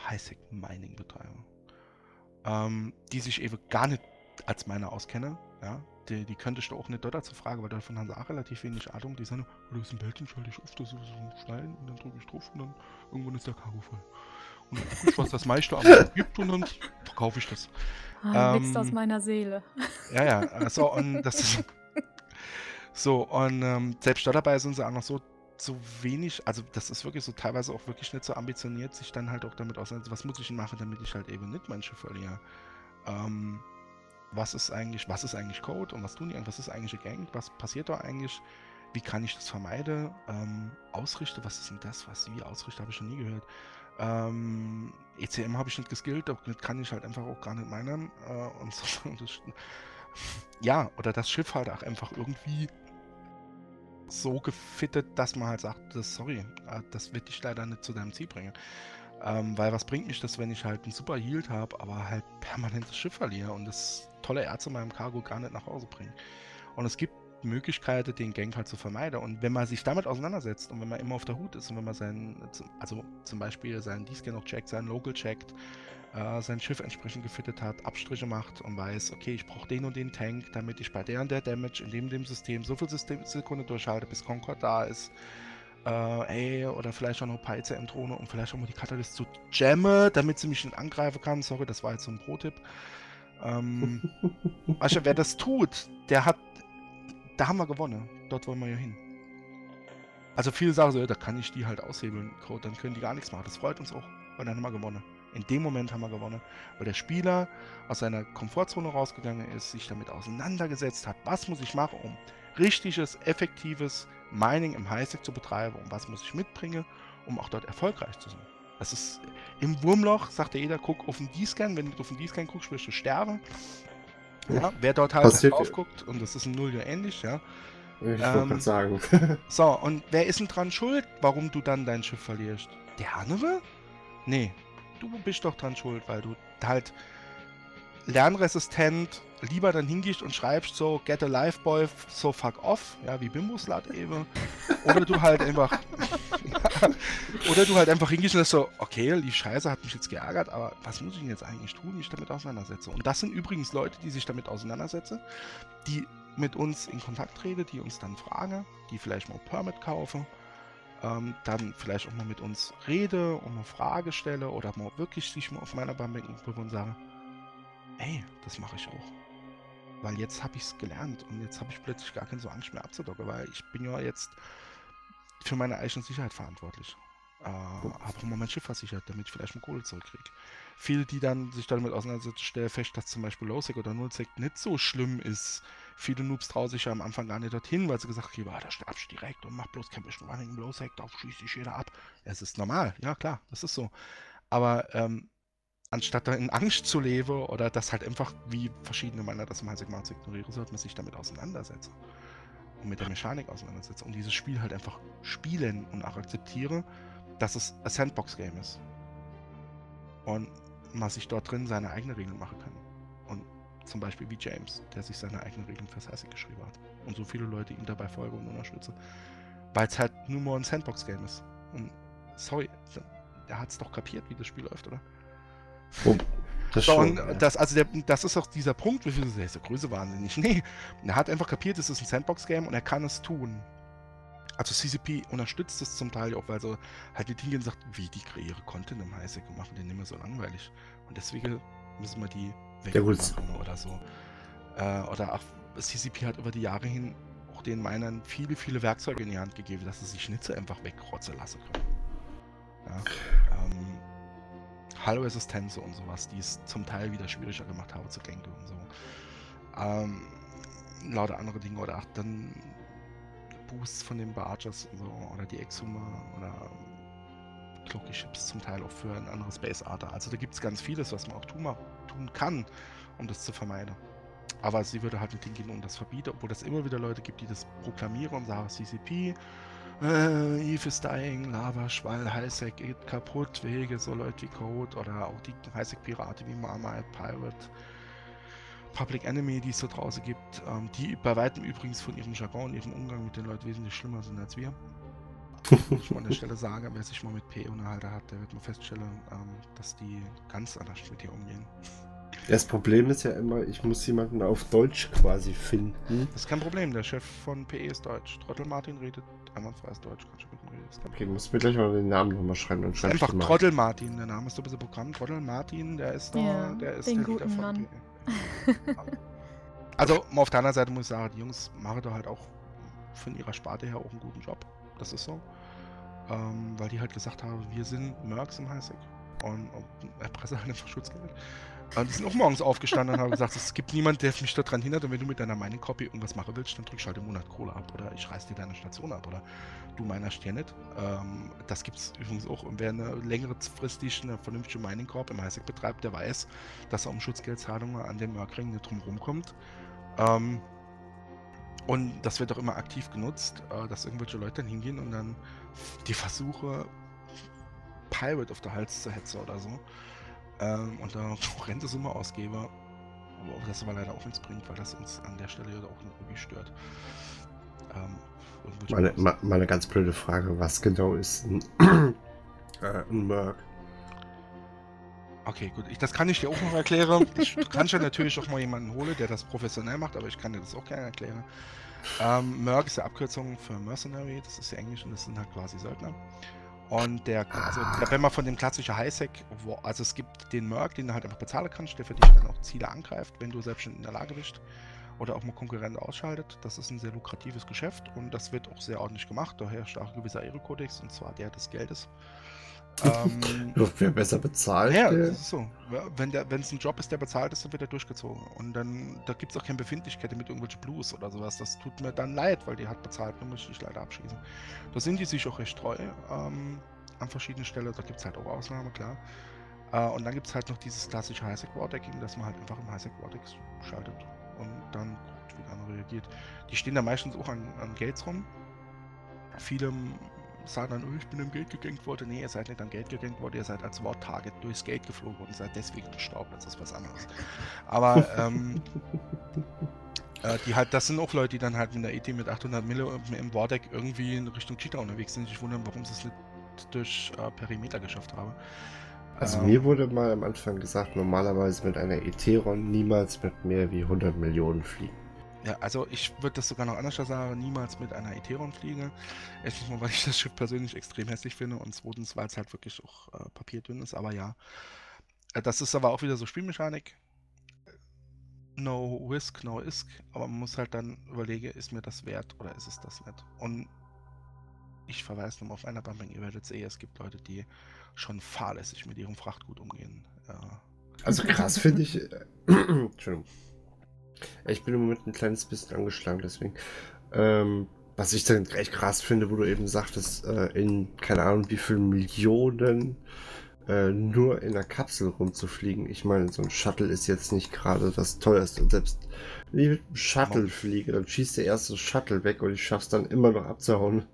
S3: Highsec Mining betreiben. Ähm, die sich eben gar nicht als Miner auskennen. Ja? Die, die könntest du auch nicht dort dazu fragen, weil davon haben sie auch relativ wenig Ahnung. Die sagen, oh, das ist ein Bildchen, schalte ich auf, das ist so ein Stein und dann drücke ich drauf und dann irgendwann ist der Cargo voll. Und dann gucke ich, was das meiste am gibt und dann verkaufe ich das.
S2: Ah, wächst aus
S3: Ähm,
S2: meiner Seele.
S3: Ja, ja, also und das ist so und ähm, selbst da dabei sind sie auch noch so so wenig, also das ist wirklich so teilweise auch wirklich nicht so ambitioniert, sich dann halt auch damit auseinanderzusetzen, was muss ich denn machen, damit ich halt eben nicht mein Schiff verliere. Ähm, was ist eigentlich, was ist eigentlich Code und was tun die, eigentlich? was ist eigentlich eine Gang, was passiert da eigentlich, wie kann ich das vermeiden, ähm, Ausrichte, was ist denn das, was wie Ausrichte, habe ich noch nie gehört. Ähm, ECM habe ich nicht geskillt, damit kann ich halt einfach auch gar nicht meinen. Äh, und so, das, ja, oder das Schiff halt auch einfach irgendwie so gefittet, dass man halt sagt, das, sorry, äh, das wird dich leider nicht zu deinem Ziel bringen. Ähm, weil was bringt mich das, wenn ich halt einen super Yield habe, aber halt permanent das Schiff verliere und das tolle Erz in meinem Cargo gar nicht nach Hause bringe. Und es gibt Möglichkeiten, den Gang halt zu vermeiden. Und wenn man sich damit auseinandersetzt und wenn man immer auf der Hut ist und wenn man sein, also zum Beispiel seinen D-Scan noch checkt, seinen Local checkt, äh, sein Schiff entsprechend gefittet hat, Abstriche macht und weiß, okay, ich brauche den und den Tank, damit ich bei der und der Damage in dem, dem System so viel System Sekunden durchhalte, bis Concord da ist. Äh, ey, oder vielleicht auch noch ein paar ECM-Drohne und vielleicht auch mal die Catalyst zu jammen, damit sie mich nicht angreifen kann. Sorry, das war jetzt so ein Pro-Tipp. Ähm, also wer das tut, der hat, da haben wir gewonnen. Dort wollen wir ja hin. Also viele sagen so, ja, da kann ich die halt aushebeln, Code, dann können die gar nichts machen. Das freut uns auch, weil dann haben wir gewonnen. In dem Moment haben wir gewonnen, weil der Spieler aus seiner Komfortzone rausgegangen ist, sich damit auseinandergesetzt hat, was muss ich machen, um richtiges, effektives Mining im Highsec zu betreiben und was muss ich mitbringen, um auch dort erfolgreich zu sein. Das ist im Wurmloch, sagt ja jeder, guck auf den D-Scan, wenn du auf den D-Scan guckst, wirst du sterben. Ja, wer dort halt
S1: Passiert-
S3: drauf guckt, und das ist im Null ja ähnlich, ja.
S1: Ich wollte
S3: Ähm,
S1: gerade sagen.
S3: So, und wer ist denn dran schuld, warum du dann dein Schiff verlierst? Der andere? Nee, du bist doch dran schuld, weil du halt lernresistent lieber dann hingehst und schreibst so, get a life boy, so fuck off, ja, wie Bimbuslat eben. Oder du halt einfach, oder du halt einfach hingehst und sagst so, okay, die Scheiße hat mich jetzt geärgert, aber was muss ich denn jetzt eigentlich tun, mich damit auseinandersetzen? Und das sind übrigens Leute, die sich damit auseinandersetzen, die mit uns in Kontakt treten, die uns dann fragen, die vielleicht mal Permit kaufen, ähm, dann vielleicht auch mal mit uns rede und mal Frage stelle oder mal wirklich sich mal auf meiner Bank und sagen, ey, das mache ich auch. Weil jetzt habe ich es gelernt und jetzt habe ich plötzlich gar keine so Angst mehr abzudocken, weil ich bin ja jetzt für meine eigene Sicherheit verantwortlich. Äh, habe auch mal mein Schiff versichert, damit ich vielleicht mal Kohle zurückkriege. Viele, die dann sich damit auseinandersetzen, stellen fest, dass zum Beispiel Lowsec oder Nullsec nicht so schlimm ist. Viele Noobs trauen sich ja am Anfang gar nicht dorthin, weil sie gesagt haben, da sterbst du direkt und mach bloß kein bisschen Running im Lowsec, da schießt sich jeder ab. Es ist normal, ja klar, das ist so. Aber ähm, anstatt da in Angst zu leben oder das halt einfach, wie verschiedene Männer das im Heißig mal zu ignorieren, sollte man sich damit auseinandersetzen. Und mit der Mechanik auseinandersetzen und dieses Spiel halt einfach spielen und auch akzeptieren, dass es ein Sandbox-Game ist. Und man sich dort drin seine eigenen Regeln machen kann. Zum Beispiel wie James, der sich seine eigenen Regeln fürs Heißig geschrieben hat. Und so viele Leute ihm dabei folgen und unterstützen. Weil es halt nur mal ein Sandbox-Game ist. Und sorry, der hat es doch kapiert, wie das Spiel läuft, oder?
S1: Oh, das,
S3: so,
S1: schon, ja.
S3: das, also der, das ist auch dieser Punkt, wie viel der ist der Größe wahnsinnig. Nee, er hat einfach kapiert, es ist ein Sandbox-Game und er kann es tun. Also CCP unterstützt es zum Teil auch, weil so halt die Dinge sagt, wie die kreiere Content im Highsec und machen den immer so langweilig. Und deswegen müssen wir die
S1: wegmachen
S3: oder so. Äh, oder auch CCP hat über die Jahre hin auch den Minern viele, viele Werkzeuge in die Hand gegeben, dass sie sich Schnitze einfach wegrotzen lassen können. Ja, ähm, Hallo-Assistenz und sowas, die es zum Teil wieder schwieriger gemacht haben zu denken und so. Ähm, lauter andere Dinge oder auch dann Boosts von den Bargers und so oder die Exhumer oder Cloaky Ships zum Teil auch für ein anderes Base Arter. Also da gibt es ganz vieles, was man auch tun, tun kann, um das zu vermeiden. Aber sie würde halt nicht hingehen und das verbieten, obwohl es immer wieder Leute gibt, die das proklamieren und sagen CCP, äh, Eve is dying, Lava, Schwall, Highsec geht kaputt, Wege, so Leute wie Code oder auch die Highsec-Pirate wie Marmite, Pirate, Public Enemy, die es da draußen gibt, ähm, die bei weitem übrigens von ihrem Jargon, ihrem Umgang mit den Leuten wesentlich schlimmer sind als wir. ich mal an der Stelle sagen, wer sich mal mit P unterhalten hat, der wird mal feststellen, ähm, dass die ganz anders mit dir umgehen.
S1: Das Problem ist ja immer, ich muss jemanden auf Deutsch quasi finden.
S3: Das ist kein Problem, der Chef von PE ist Deutsch. Trottel Martin redet einwandfreies Deutsch, kannst du mit ihm reden.
S1: Okay, muss mir gleich mal den Namen nochmal schreiben. Dann schreibe
S3: Einfach Trottel Martin, der Name ist so ein bisschen Programm. Trottel Martin, der ist da,
S2: Ja,
S3: der ist
S2: den
S3: der Leader
S2: guten
S3: von
S2: Mann.
S3: PE. Also, mal auf der anderen Seite muss ich sagen, die Jungs machen da halt auch von ihrer Sparte her auch einen guten Job. Das ist so. Ähm, weil die halt gesagt haben, wir sind Mercs im Highsec. Und, und erpresse halt einfach Schutzgeld. Und die sind auch morgens aufgestanden und haben gesagt, es gibt niemanden, der mich daran hindert. Und wenn du mit deiner Mining Copy irgendwas machen willst, dann drückst du halt im Monat Kohle ab. Oder ich reiß dir deine Station ab. Oder du minerst dir nicht. Ähm, das gibt es übrigens auch. Und wer eine längere fristig eine vernünftige Mining Corp im Highsec betreibt, der weiß, dass er um Schutzgeldzahlungen an den Merkring nicht drum rumkommt. Ähm, und das wird auch immer aktiv genutzt, äh, dass irgendwelche Leute dann hingehen und dann die Versuche, Pirate auf der Hals zu hetzen oder so. Ähm, und da horrende Summe ausgebe. Aber auch das aber leider auch nichts bringt, weil das uns an der Stelle auch irgendwie stört. Ähm,
S1: Meine, ma- mal eine ganz blöde Frage, was genau ist ein, äh, ein Merc?
S3: Okay, gut. Ich, das kann ich dir auch noch erklären. Ich, kannst ja natürlich auch mal jemanden holen, der das professionell macht, aber ich kann dir das auch gerne erklären. Ähm, Merc ist die Abkürzung für Mercenary, das ist ja Englisch und das sind halt quasi Söldner. Und der, also der- wenn man von dem klassischen Highsec, wo, also es gibt den Merc, den du halt einfach bezahlen kannst, der für dich dann auch Ziele angreift, wenn du selbst schon in der Lage bist. Oder auch mal Konkurrenten ausschaltet. Das ist ein sehr lukratives Geschäft und das wird auch sehr ordentlich gemacht. Da herrscht auch ein gewisser Ehrekodex und zwar der des Geldes. Ähm,
S1: Wer besser bezahlt?
S3: ja,
S1: der-
S3: das ist so. Wenn es ein Job ist, der bezahlt ist, dann wird er durchgezogen. Und dann, da gibt es auch keine Befindlichkeit mit irgendwelchen Blues oder sowas. Das tut mir dann leid, weil die hat bezahlt, dann muss ich dich leider abschließen. Da sind die sich auch recht treu ähm, an verschiedenen Stellen. Da gibt es halt auch Ausnahmen, klar. Äh, und dann gibt es halt noch dieses klassische Highsec War Decking, dass man halt einfach im Highsec War Deck schaltet und dann guckt, wie der andere reagiert. Die stehen da meistens auch an, an Gates rum. Viele sagen dann, oh, ich bin im Gate gegankt worden. Nee, ihr seid nicht am Gate gegankt worden, ihr seid als War-Target durchs Gate geflogen und seid deswegen gestorben. Das ist was anderes. Aber ähm, äh, die halt, das sind auch Leute, die dann halt mit der ET mit 800 Mille im Wardeck irgendwie in Richtung Cheetah unterwegs sind. Ich wundern, warum sie es nicht durch äh, Perimeter geschafft haben.
S1: Also
S3: Ähm,
S1: mir wurde mal am Anfang gesagt, normalerweise mit einer Etheron niemals mit mehr wie 100 Millionen fliegen.
S3: Ja, also ich würde das sogar noch anders sagen, niemals mit einer Etheron fliege. Erstens mal, weil ich das Schiff persönlich extrem hässlich finde und zweitens, weil es halt wirklich auch äh, papierdünn ist, aber ja. Äh, das ist aber auch wieder so Spielmechanik. No risk, no isk, aber man muss halt dann überlegen, ist mir das wert oder ist es das nicht? Und ich verweise nochmal auf einer Bumping, ihr werdet sehen, es gibt Leute, die schon fahrlässig mit ihrem Frachtgut umgehen. Ja.
S1: Also krass finde ich. Äh, Entschuldigung. Ich bin im Moment ein kleines bisschen angeschlagen, deswegen. Ähm, was ich dann echt krass finde, wo du eben sagtest, äh, in keine Ahnung wie viel Millionen äh, nur in der Kapsel rumzufliegen. Ich meine, so ein Shuttle ist jetzt nicht gerade das teuerste. Und selbst wenn ich mit einem Shuttle fliege, dann schießt der erste Shuttle weg und ich schaff's dann immer noch abzuhauen.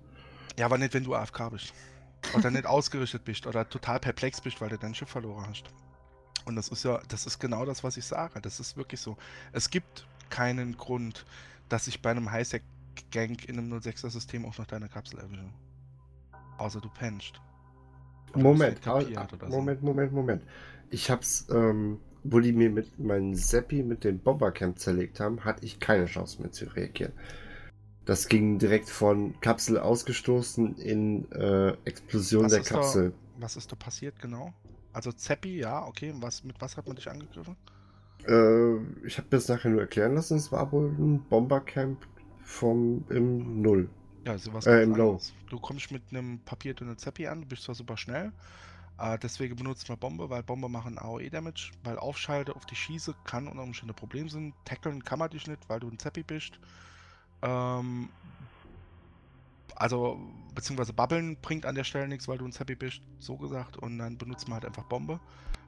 S3: Ja, aber nicht, wenn du AFK bist. Oder nicht ausgerichtet bist oder total perplex bist, weil du dein Schiff verloren hast. Und das ist ja, das ist genau das, was ich sage. Das ist wirklich so. Es gibt keinen Grund, dass ich bei einem Highsec-Gank in einem 06er-System auch noch deine Kapsel erwische. Außer du. Oder
S1: Moment,
S3: so.
S1: Moment, Moment, Moment. Ich hab's, ähm, wo die mir mit meinem Seppi mit dem Bombercamp zerlegt haben, hatte ich keine Chance mehr zu reagieren. Das ging direkt von Kapsel ausgestoßen in äh, Explosion
S3: Was
S1: der
S3: ist da-
S1: Kapsel.
S3: Was ist da passiert genau? Also Zeppi, ja, okay. Was, mit was hat man dich angegriffen?
S1: Äh, ich habe mir das nachher nur erklären lassen, es war wohl ein Bombercamp vom im Null.
S3: Ja, sowas
S1: Äh, im Low.
S3: Du kommst mit einem papierdünnen Zeppi an, du bist zwar super schnell, äh, deswegen benutzt man Bombe, weil Bombe machen AOE-Damage, weil Aufschalte auf die Schieße kann unter Umständen ein Problem sein. Tackeln kann man dich nicht, weil du ein Zeppi bist. Ähm, also, beziehungsweise Babbeln bringt an der Stelle nichts, weil du ein Zeppi bist, so gesagt, und dann benutzt man halt einfach Bombe.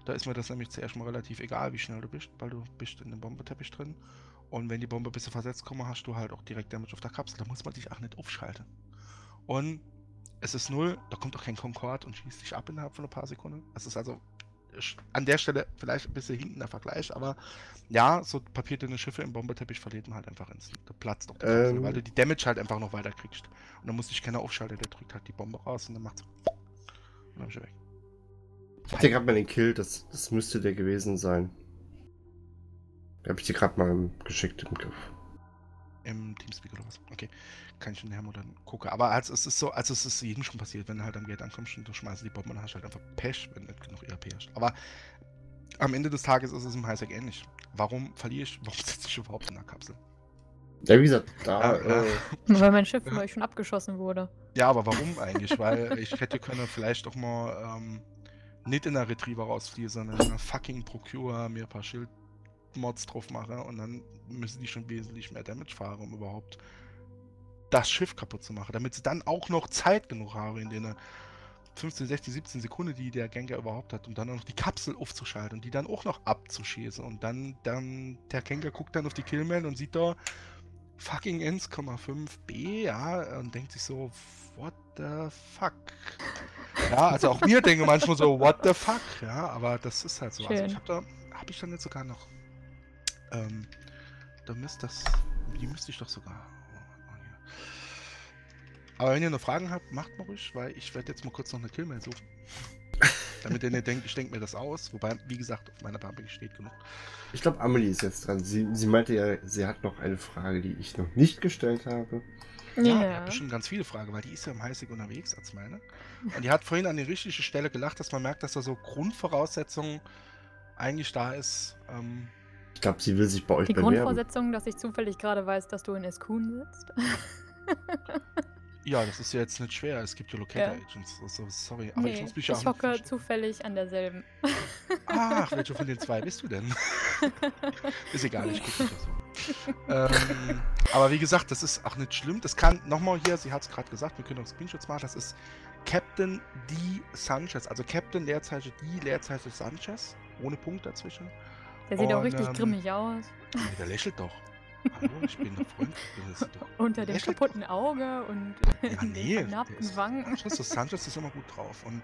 S3: Da ist mir das nämlich zuerst mal relativ egal, wie schnell du bist, weil du bist in dem Bombeteppich drin. Und wenn die Bombe ein bisschen versetzt kommt, hast du halt auch direkt Damage auf der Kapsel. Da muss man dich auch nicht aufschalten. Und es ist null, da kommt auch kein Concorde und schießt dich ab innerhalb von ein paar Sekunden. Es ist also an der Stelle vielleicht ein bisschen hinten der Vergleich, aber ja, so papierdünne Schiffe im Bombeteppich verliert man halt einfach instant. Da platzt doch die Kapsel,
S1: Ähm.
S3: weil du die Damage halt einfach noch weiter kriegst. Und dann muss dich keiner aufschalten, der drückt halt die Bombe raus und dann macht's und dann du weg.
S1: Ich hatte gerade mal den Kill, das, das müsste der gewesen sein. Da habe ich dir gerade mal geschickt im Griff.
S3: Im Teamspeak oder was? Okay. Kann ich in Hermo dann gucken. Aber als, es ist so, also es ist jedem schon passiert, wenn du halt am Gate ankommst und du schmeißt die Bombe, dann hast du halt einfach Pech, wenn nicht genug ERP hast. Aber am Ende des Tages ist es im Highsec ähnlich. Warum verliere ich, warum sitze ich überhaupt in der Kapsel?
S1: Ja, wie gesagt, da.
S3: Ja.
S1: Äh,
S2: Weil mein Schiff
S3: Ja.
S2: von euch schon abgeschossen wurde.
S3: Ja, aber warum eigentlich? Weil ich hätte können vielleicht auch mal ähm, nicht in der Retriever rausfliegen, sondern in einer fucking Procure mir ein paar Schildmods drauf machen und dann müssen die schon wesentlich mehr Damage fahren, um überhaupt das Schiff kaputt zu machen. Damit sie dann auch noch Zeit genug haben, in den 15, 16, 17 Sekunden, die der Gengar überhaupt hat, um dann auch noch die Kapsel aufzuschalten und die dann auch noch abzuschießen. Und dann, dann, der Gengar guckt dann auf die Killmail und sieht da fucking 1,5b, ja, und denkt sich so, what the fuck? Ja, also auch wir denken manchmal so, what the fuck, ja, aber das ist halt so. Also
S2: Schön.
S3: ich habe da, habe ich dann jetzt sogar noch, ähm, da müsste das, die müsste ich doch sogar. Aber wenn ihr noch Fragen habt, macht mal ruhig, weil ich werde jetzt mal kurz noch eine Killmail suchen. Damit ihr nicht denkt, ich denke mir das aus. Wobei, wie gesagt, auf meiner Pumping steht genug.
S1: ich glaube, Amelie ist jetzt dran. Sie, sie meinte ja, sie hat noch eine Frage, die ich noch nicht gestellt habe.
S3: Ja, die
S2: Ja.
S3: hat bestimmt ganz viele Fragen, weil die ist ja im Heißig unterwegs als meine. Und die hat vorhin an die richtige Stelle gelacht, dass man merkt, dass da so Grundvoraussetzungen eigentlich da ist. Ähm,
S1: Ich glaube, sie will sich bei euch
S2: Die
S1: bewerben.
S2: Grundvoraussetzung, dass ich zufällig gerade weiß, dass du in Eskun sitzt.
S3: ja, das ist ja jetzt nicht schwer. Es gibt ja Locator
S2: Ja.
S3: Agents. Also, sorry, aber ich
S2: nee,
S3: muss mich
S2: ich
S3: auch
S2: hocke
S3: verstehen.
S2: zufällig an derselben.
S3: Ach, welche von den zwei bist du denn? ist egal, ich gucke nicht so. ähm, aber wie gesagt, das ist auch nicht schlimm. Das kann, nochmal hier, sie hat es gerade gesagt, wir können auch Screenshots machen. Das ist Captain D. Sanchez. Also Captain Leerzeichen D. Leerzeichen Sanchez. Ohne Punkt dazwischen.
S2: Der sieht auch
S3: Und,
S2: richtig
S3: ähm,
S2: grimmig aus.
S3: Der lächelt doch. Hallo, ich bin der Freund. Doch-
S2: Unter dem kaputten Auge und
S3: Ja, nee, ist-
S2: Wangen.
S3: Sanchez, Sanchez ist immer gut drauf. Und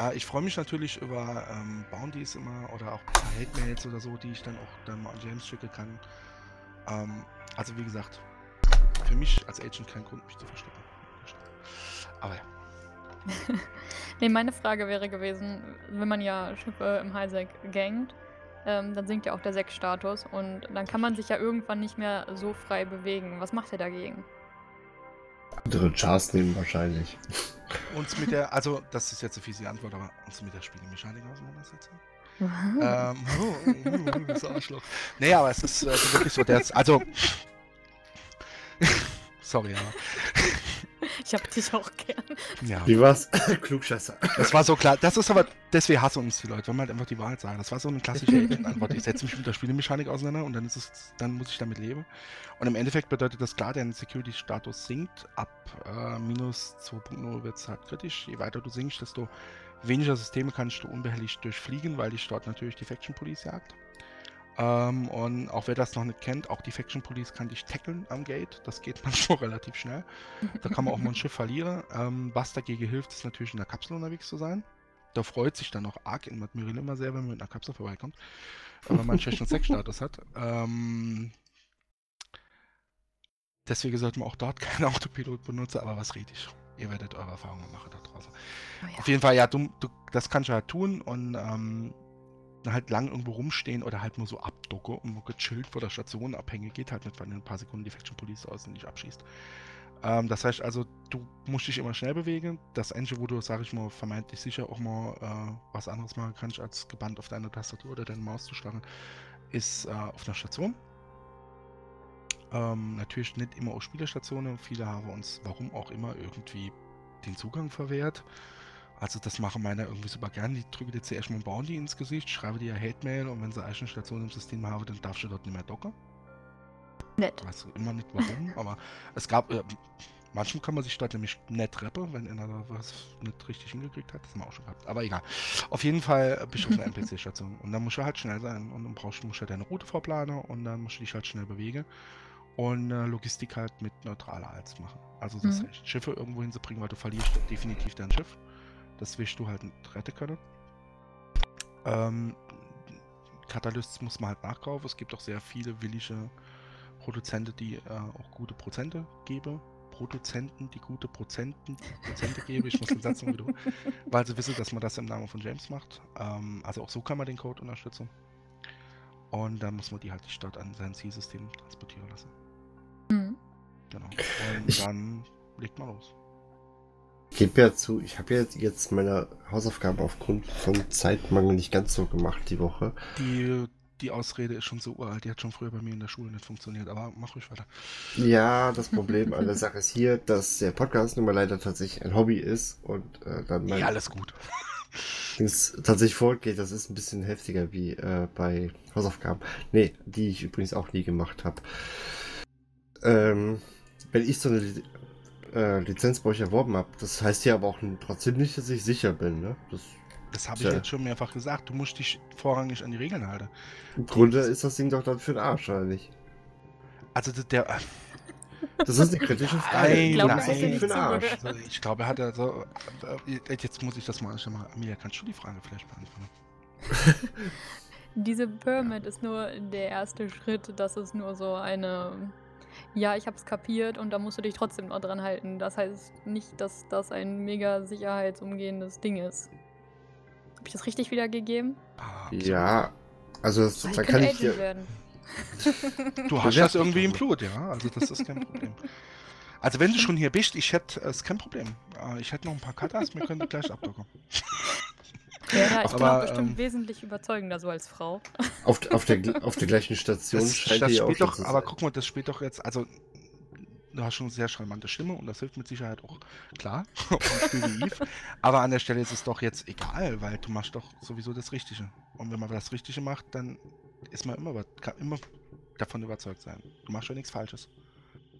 S3: äh, ich freue mich natürlich über ähm, Bounties immer oder auch Hate-Mails oder so, die ich dann auch dann mal an James schicken kann. Ähm, also wie gesagt, für mich als Agent kein Grund, mich zu verstecken. Aber ja.
S2: Nee, meine Frage wäre gewesen, wenn man ja Schiffe im Highsec gangt, ähm, dann sinkt ja auch der Sek-Status und dann kann man sich ja irgendwann nicht mehr so frei bewegen. Was macht ihr dagegen?
S1: Andere Chars nehmen wahrscheinlich.
S3: Uns mit der, also das ist jetzt eine fiese Antwort, aber uns mit der Spielemechanik auseinandersetzen.
S2: Hm.
S3: ähm, oh, oh, oh, das Arschloch. Nee, aber es ist also wirklich so, der, also Sorry, aber
S2: Ich hab dich auch gern.
S3: Ja.
S1: Wie war's? Klugscheißer.
S3: Das war so klar. Das ist aber, deswegen hassen uns die Leute, wenn man halt einfach die Wahrheit sagen. Das war so eine klassische Agent-Antwort. Ich setze mich mit der Spielemechanik auseinander und dann ist es, dann muss ich damit leben. Und im Endeffekt bedeutet das klar, dein Security-Status sinkt. Ab äh, minus 2.0 wird es halt kritisch. Je weiter du sinkst, desto weniger Systeme kannst du unbehelligt durchfliegen, weil dich dort natürlich die Faction Police jagt. Ähm, und auch wer das noch nicht kennt, auch die Faction Police kann dich tackeln am Gate. Das geht manchmal relativ schnell. Da kann man auch mal ein Schiff verlieren. Ähm, was dagegen hilft, ist natürlich in der Kapsel unterwegs zu sein. Da freut sich dann auch arg in Admiral immer sehr, wenn man mit einer Kapsel vorbeikommt. Wenn man einen schlechten Sexstatus hat. Ähm, deswegen sollte man auch dort keinen Autopilot benutzen, aber was rede ich? Ihr werdet eure Erfahrungen machen da draußen.
S2: Oh ja.
S3: Auf jeden Fall, ja, du, du, das kannst du halt tun und ähm, halt lang irgendwo rumstehen oder halt nur so abducke und gechillt vor der Station abhänge, geht halt nicht, weil in ein paar Sekunden die Faction Police aus und dich abschießt. Ähm, das heißt also, du musst dich immer schnell bewegen. Das Einzige, wo du, sag ich mal, vermeintlich sicher auch mal äh, was anderes machen kannst, als gebannt auf deine Tastatur oder deine Maus zu starren, ist äh, auf einer Station. Ähm, natürlich nicht immer auf Spielerstationen. Viele haben uns, warum auch immer, irgendwie den Zugang verwehrt. Also das machen meine irgendwie super gern. Die drücken dir zuerst mal einen Bounty ins Gesicht, schreiben dir Hate-Mail und wenn sie eine Station im System haben, dann darfst du dort nicht mehr docken.
S2: Nett.
S3: Weiß immer nicht warum, aber es gab. Äh, manchmal kann man sich dort nämlich nett rappen, wenn einer da was nicht richtig hingekriegt hat. Das haben wir auch schon gehabt. Aber egal. Auf jeden Fall bist du auf einer NPC-Station. Und dann musst du halt schnell sein. Und dann brauchst du musst du halt deine Route vorplanen und dann musst du dich halt schnell bewegen. Und äh, Logistik halt mit neutraler Hals machen. Also das
S2: Mhm.
S3: Schiffe irgendwo hinzubringen, weil du verlierst definitiv dein Schiff. Das wirst du halt nicht retten können. Ähm, Katalysts muss man halt nachkaufen. Es gibt auch sehr viele willige Produzenten, die äh, auch gute Prozente geben. Produzenten, die gute Prozenten, Prozente geben. Ich muss den Satz noch wiederholen, weil sie wissen, dass man das im Namen von James macht. Ähm, also auch so kann man den Code unterstützen. Und dann muss man die halt die Stadt an sein Zielsystem transportieren lassen.
S2: Mhm.
S3: Genau. Und
S1: Ich-
S3: dann legt man los.
S1: Ich gebe ja zu, ich habe ja jetzt, meine Hausaufgaben aufgrund von Zeitmangel nicht ganz so gemacht die Woche.
S3: Die, die Ausrede ist schon so uralt, die hat schon früher bei mir in der Schule nicht funktioniert, aber mach ruhig weiter.
S1: Ja, das Problem an der Sache ist hier, dass der Podcast nun mal leider tatsächlich ein Hobby ist und äh, dann mein
S3: Ja, alles gut.
S1: Dings tatsächlich fortgeht. Das ist ein bisschen heftiger wie äh, bei Hausaufgaben. Nee, die ich übrigens auch nie gemacht habe. Ähm, wenn ich so eine äh, Lizenz bei euch erworben habe, das heißt ja aber auch trotzdem nicht, dass ich sicher bin. Ne? Das,
S3: Das habe ich
S1: Tja.
S3: jetzt schon mehrfach gesagt. Du musst dich vorrangig an die Regeln halten.
S1: Im Grunde ist das Ding doch dann für den Arsch, oder nicht?
S3: Also der- der.
S1: Das ist eine kritische Frage.
S3: Nein,
S2: Ich glaube,
S1: Was ist das
S2: nein.
S1: Ding für den Arsch?
S3: Also ich glaube, er hat ja so. äh, Jetzt muss ich das mal mal. Amelia, kannst du die Frage vielleicht beantworten?
S2: Diese Permit ist nur der erste Schritt. Das ist nur so eine. Ja, ich hab's kapiert und da musst du dich trotzdem noch dran halten. Das heißt nicht, dass das ein mega sicherheitsumgehendes Ding ist. Hab ich das richtig wiedergegeben?
S3: Ah.
S1: Ja, also das, da kann ich dir.
S2: Werden.
S3: Du hast
S1: Ja,
S3: das irgendwie im. Blut, ja. Also das ist kein Problem. Also wenn du schon hier bist, ich hätte, es ist kein Problem. Äh, Ich hätte noch ein paar Katas, wir können gleich abdocken.
S2: Ja, ich bin
S3: Aber,
S2: auch bestimmt
S3: ähm,
S2: wesentlich überzeugender so als Frau.
S1: Auf, auf, der, auf der gleichen Station
S3: Das,
S1: scheint
S3: das spielt doch, aber guck mal, das spielt doch jetzt, also du hast schon eine sehr charmante Stimme und das hilft mit Sicherheit auch, klar. Aber an der Stelle ist es doch jetzt egal, weil du machst doch sowieso das Richtige. Und wenn man das Richtige macht, dann ist man immer, kann immer davon überzeugt sein. Du machst ja nichts Falsches,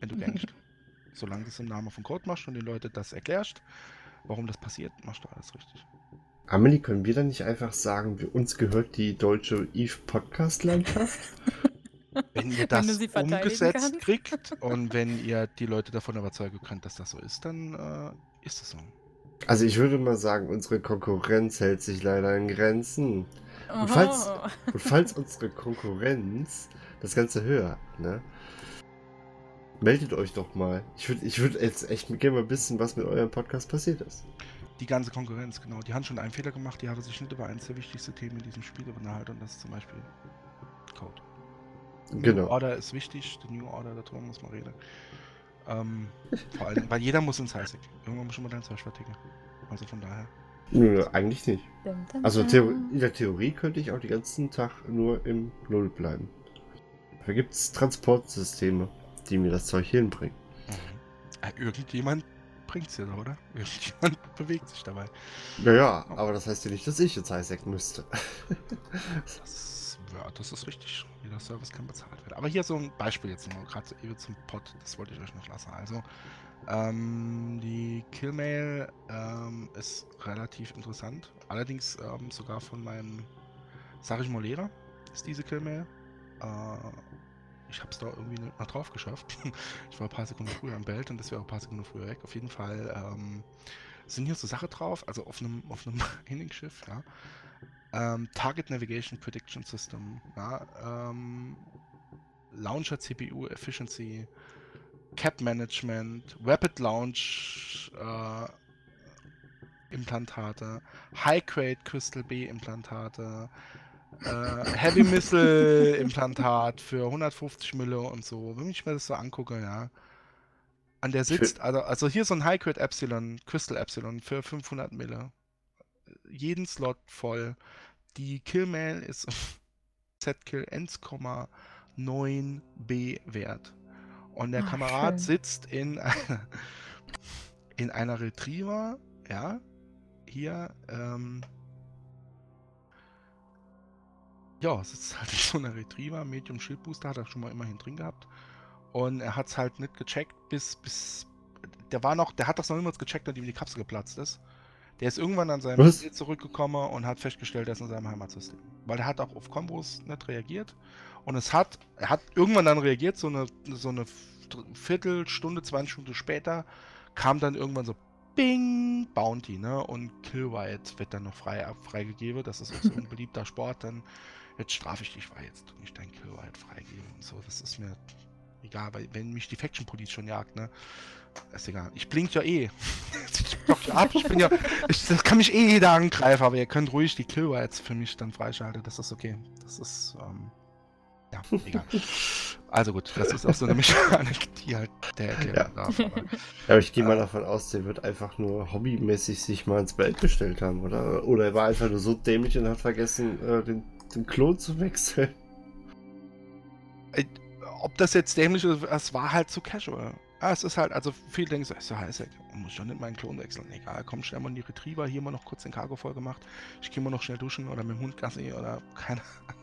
S3: wenn du gangst. Solange du es im Namen von Code machst und den Leuten das erklärst, warum das passiert, machst du alles richtig.
S1: Amelie, können wir dann nicht einfach sagen, wir, uns gehört die deutsche Eve Podcast Landschaft?
S3: Wenn ihr
S2: Wenn
S3: das
S2: verteidigen
S3: umgesetzt
S2: kannst.
S3: kriegt und wenn ihr die Leute davon überzeugen könnt, dass das so ist, dann äh, ist es so.
S1: Also ich würde mal sagen, unsere Konkurrenz hält sich leider in Grenzen. Und falls-. Und falls unsere Konkurrenz das Ganze hört, ne? Meldet euch doch mal. Ich würde ich würd jetzt echt gerne mal wissen, was mit eurem Podcast passiert ist.
S3: Die ganze Konkurrenz, genau. Die haben schon einen Fehler gemacht, die haben sich nicht über eines der wichtigsten Themen in diesem Spiel unterhalten und das ist zum Beispiel Code. New
S1: Genau.
S3: Order ist wichtig, die New Order, darüber muss man reden. Ähm, vor allem, weil jeder muss ins Heißig. Irgendwann muss schon mal dein Zeug verticken. Also von daher.
S1: Nö, eigentlich nicht. Also in der Theorie könnte ich auch den ganzen Tag nur im Null bleiben. Da gibt es Transportsysteme, die mir das Zeug hinbringen.
S3: Mhm. Äh, irgendjemand bringt's dir, oder? Irgendjemand bewegt sich dabei.
S1: Naja, aber das heißt ja nicht, dass ich jetzt Isaac müsste.
S3: das, ja, das ist richtig. Jeder Service kann bezahlt werden. Aber hier so ein Beispiel jetzt mal, gerade eben zum Pod, das wollte ich euch noch lassen. Also, ähm, die Killmail ähm, ist relativ interessant. Allerdings ähm, sogar von meinem, sag ich mal, Lehrer ist diese Killmail. Äh, ich habe es da irgendwie nicht mal drauf geschafft. ich war ein paar Sekunden früher am Belt und das wäre auch ein paar Sekunden früher weg. Auf jeden Fall ähm, sind hier so Sachen drauf, also auf einem auf einem Henning-Schiff, ja. Ähm, Target Navigation Prediction System, ja, ähm, Launcher CPU Efficiency, Cap Management, Rapid Launch äh, Implantate, High Grade Crystal B Implantate, äh, Heavy Missile Implantat für 150 Mille und so. Wenn ich mir das so angucke, ja. An der sitzt, also, also hier so ein High Grade Epsilon, Crystal Epsilon für 500 Mille. Jeden Slot voll. Die Killmail ist Z-Kill 1,9 B wert. Und der Ach, Kamerad schön. sitzt in einer, in einer Retriever, ja, hier, ähm, ja, sitzt halt in so einer Retriever, Medium Schildbooster hat er schon mal immerhin drin gehabt. Und er hat es halt nicht gecheckt, bis, bis, der war noch, der hat das noch niemals gecheckt, nachdem die Kapsel geplatzt ist. Der ist irgendwann an seinem Ziel zurückgekommen und hat festgestellt, er ist in seinem Heimatsystem. Weil er hat auch auf Kombos nicht reagiert. Und es hat, er hat irgendwann dann reagiert, so eine, so eine Viertelstunde, 20 Stunden später, kam dann irgendwann so Bing, Bounty, ne? Und Killwhite wird dann noch frei, freigegeben. Das ist auch so ein beliebter Sport. Dann, jetzt strafe ich dich, weil jetzt nicht dein Killwhite freigeben und so. Das ist mir egal, weil wenn mich die Faction Police schon jagt, ne? Ist egal. Ich blink ja eh. ich block ja ab. Ich bin ja. Ich, das kann mich eh jeder angreifen, aber ihr könnt ruhig die Killwhites für mich dann freischalten. Das ist okay. Das ist, ähm, ja, egal. Also gut, das ist auch so eine Mechanik, die halt der erklären ja. darf.
S1: Aber, ja, aber ich gehe mal äh, davon aus, der wird einfach nur hobbymäßig sich mal ins Bett gestellt haben, oder? Oder er war einfach nur so dämlich und hat vergessen, äh, den, den Klon zu wechseln.
S3: Äh, ob das jetzt dämlich ist, es war halt zu casual. Ja, es ist halt, also viele denken so, ist ja heiß, muss schon nicht meinen Klon wechseln. Egal, komm schnell mal in die Retriever, hier mal noch kurz den Cargo voll gemacht. Ich gehe mal noch schnell duschen oder mit dem Hund Gassi oder keine Ahnung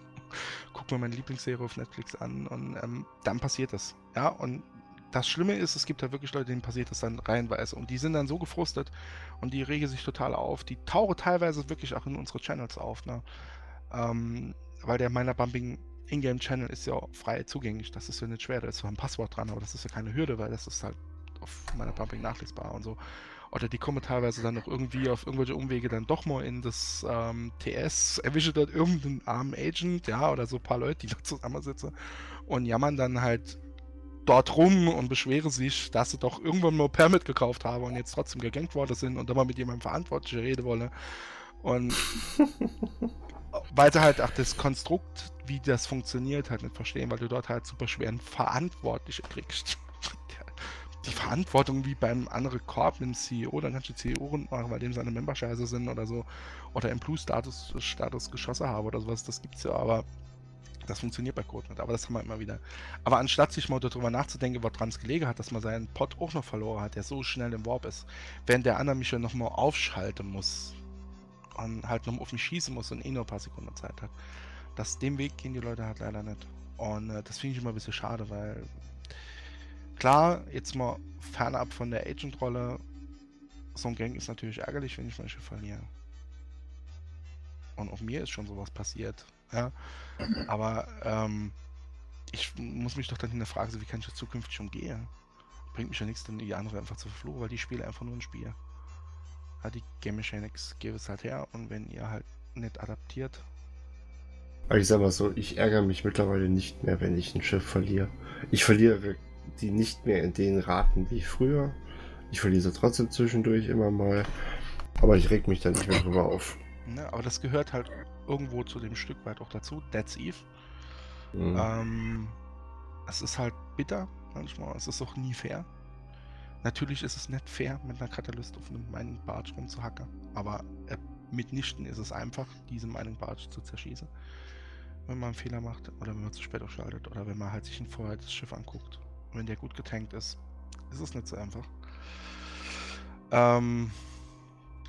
S3: guck mir meine Lieblingsserie auf Netflix an und ähm, dann passiert das. Ja, und das Schlimme ist, es gibt da wirklich Leute, denen passiert das dann reihenweise und die sind dann so gefrustet und die regen sich total auf. Die tauchen teilweise wirklich auch in unsere Channels auf, ne? Ähm, weil der meiner Bumping Ingame Channel ist ja frei zugänglich. Das ist ja nicht schwer, da ist zwar ein Passwort dran, aber das ist ja keine Hürde, weil das ist halt auf meiner Bumping nachlesbar und so. Oder die kommen teilweise dann noch irgendwie auf irgendwelche Umwege dann doch mal in das ähm, TS, erwische dort irgendeinen armen Agent, ja, oder so ein paar Leute, die da zusammensitzen und jammern dann halt dort rum und beschwere sich, dass sie doch irgendwann mal Permit gekauft haben und jetzt trotzdem gegankt worden sind und dann mal mit jemandem Verantwortlichen reden wolle. Und weil sie halt auch das Konstrukt, wie das funktioniert, halt nicht verstehen, weil du dort halt super schweren Verantwortliche kriegst die Verantwortung wie beim anderen Korb dem CEO, dann kannst du CEO rund machen, weil dem seine Member scheiße sind oder so. Oder im Plus-Status Status Geschosse habe oder sowas, das gibt's ja, aber das funktioniert bei Code nicht, aber das haben wir immer wieder. Aber anstatt sich mal darüber nachzudenken, woran es gelegen hat, dass man seinen Pot auch noch verloren hat, der so schnell im Warp ist, während der andere mich ja nochmal aufschalten muss und halt nochmal auf mich schießen muss und eh nur ein paar Sekunden Zeit hat. Das, dem Weg gehen die Leute halt leider nicht. Und äh, das finde ich immer ein bisschen schade, weil Klar, jetzt mal fernab von der Agent-Rolle, so ein Gang ist natürlich ärgerlich, wenn ich manche verliere. Und auch mir ist schon sowas passiert. Ja? Aber ähm, ich muss mich doch dann hinterfragen, so, wie kann ich das zukünftig umgehen? Bringt mich ja nichts, dann die andere einfach zu verfluchen, weil die spielen einfach nur ein Spiel. Ja, die Game Mechanics geben es halt her und wenn ihr halt nicht adaptiert.
S1: Aber ich sag mal so, ich ärgere mich mittlerweile nicht mehr, wenn ich ein Schiff verliere. Ich verliere die nicht mehr in den Raten wie früher. Ich verliere sie trotzdem zwischendurch immer mal. Aber ich reg mich da nicht mehr drüber auf.
S3: Ne, aber das gehört halt irgendwo zu dem Stück weit auch dazu. That's Eve. Mhm. Ähm, es ist halt bitter manchmal. Es ist auch nie fair. Natürlich ist es nicht fair, mit einer Katalyst auf einem Mining Barge rumzuhacken. Aber äh, mitnichten ist es einfach, diese Mining Barge zu zerschießen. Wenn man einen Fehler macht oder wenn man zu spät aufschaltet oder wenn man halt sich vorher das Schiff anguckt wenn der gut getankt ist, ist es nicht so einfach. Ähm,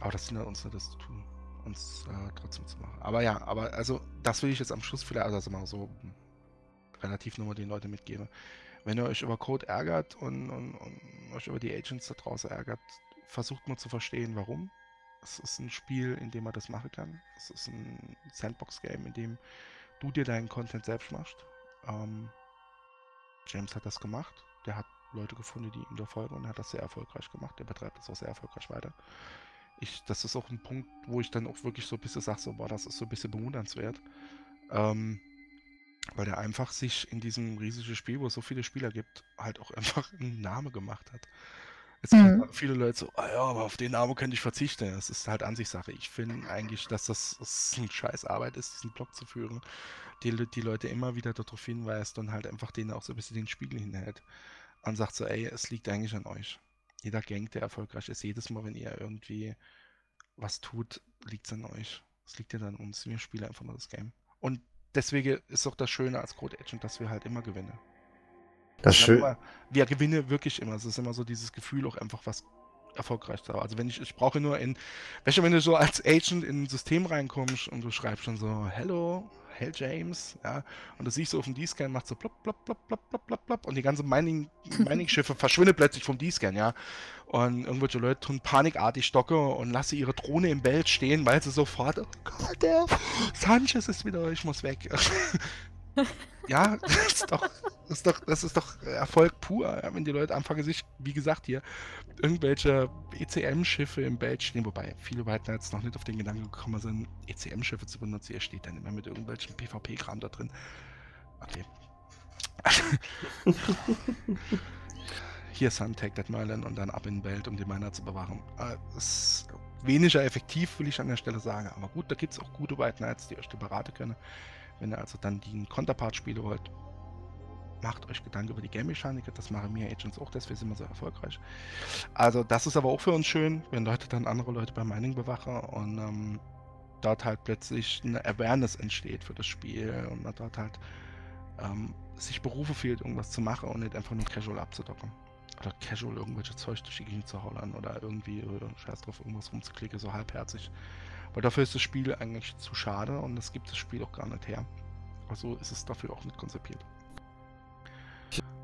S3: aber das hindert uns nicht, das zu tun. Uns äh, trotzdem zu machen. Aber ja, aber also das will ich jetzt am Schluss vielleicht, also mal so relativ nur mal den Leuten mitgeben. Wenn ihr euch über Code ärgert und, und, und euch über die Agents da draußen ärgert, versucht mal zu verstehen, warum. Es ist ein Spiel, in dem man das machen kann. Es ist ein Sandbox-Game, in dem du dir deinen Content selbst machst. Ähm, James hat das gemacht. Der hat Leute gefunden, die ihm da folgen und hat das sehr erfolgreich gemacht. Der betreibt das auch sehr erfolgreich weiter. Ich, das ist auch ein Punkt, wo ich dann auch wirklich so ein bisschen sage, so, boah, das ist so ein bisschen bewundernswert. Ähm, weil der einfach sich in diesem riesigen Spiel, wo es so viele Spieler gibt, halt auch einfach einen Namen gemacht hat. Jetzt mhm. viele Leute so, ah ja, aber auf den Namen könnte ich verzichten. Das ist halt Ansichtssache. Ich finde eigentlich, dass das, das eine scheiß Arbeit ist, diesen Blog zu führen. Die, die Leute immer wieder darauf hinweist und halt einfach denen auch so ein bisschen den Spiegel hinhält. Und sagt so, ey, es liegt eigentlich an euch. Jeder Gang, der erfolgreich ist, jedes Mal, wenn ihr irgendwie was tut, liegt es an euch. Es liegt ja an uns. Wir spielen einfach nur das Game. Und deswegen ist auch das Schöne als Code Agent, dass wir halt immer gewinnen.
S1: Das schön.
S3: Wir gewinnen wirklich immer. Es ist immer so dieses Gefühl, auch einfach was erfolgreich zu haben. Also wenn ich, ich brauche nur in, welche, wenn du so als Agent in ein System reinkommst und du schreibst schon so, hello, Hell James, ja, und du siehst so auf dem D-Scan, macht so plopp, plopp, plopp, plopp, plopp, plopp, plopp, und die ganze Mining-Schiffe Mining verschwinden plötzlich vom D-Scan, ja. Und irgendwelche Leute tun panikartig Stocke und lassen ihre Drohne im Belt stehen, weil sie sofort, oh Gott, der Sanchez ist wieder, ich muss weg. ja, das ist doch, das ist doch, das ist doch Erfolg pur, wenn die Leute anfangen, sich, wie gesagt, hier irgendwelche ECM-Schiffe im Belt stehen, wobei viele weiter jetzt noch nicht auf den Gedanken gekommen sind, ECM-Schiffe zu benutzen. Ihr steht dann immer mit irgendwelchen PvP-Kram da drin. Okay. hier Sun, take that Merlin und dann ab in Welt, um die Miner zu bewachen. Äh, ist weniger effektiv, will ich an der Stelle sagen. Aber gut, da gibt es auch gute White Knights, die euch die beraten können. Wenn ihr also dann den Konterpart spielen wollt, macht euch Gedanken über die Game-Mechanik. Das machen mir Agents auch, deswegen sind wir so erfolgreich. Also das ist aber auch für uns schön, wenn Leute dann andere Leute beim Mining bewachen und ähm, dort halt plötzlich eine Awareness entsteht für das Spiel und man dort halt ähm, sich Berufe fehlt, irgendwas zu machen und nicht einfach nur casual abzudocken. Oder casual irgendwelche Zeug durch die Gegend zu hollern oder irgendwie oder scheiß drauf irgendwas rumzuklicken, so halbherzig. Weil dafür ist das Spiel eigentlich zu schade und es gibt das Spiel auch gar nicht her. Also ist es dafür auch nicht konzipiert.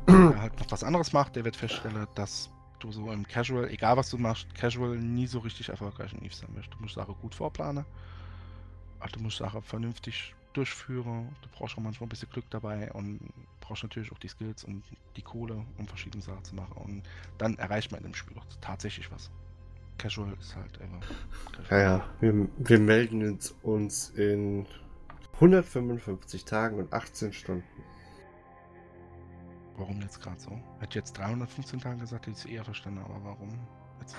S3: Wer halt noch was anderes macht, der wird feststellen, dass du so im Casual, egal was du machst, Casual nie so richtig erfolgreich in Eve sein wirst. Du musst Sachen gut vorplanen, also du musst Sachen vernünftig durchführen, du brauchst auch manchmal ein bisschen Glück dabei und brauchst natürlich auch die Skills und die Kohle, um verschiedene Sachen zu machen. Und dann erreicht man in dem Spiel auch tatsächlich was. Casual ist halt einfach.
S1: Ja, ja, wir, wir melden uns in 155 Tagen und 18 Stunden.
S3: Warum jetzt gerade so? Hätte jetzt 315 Tage gesagt, hätte ich es eher verstanden, aber warum? Jetzt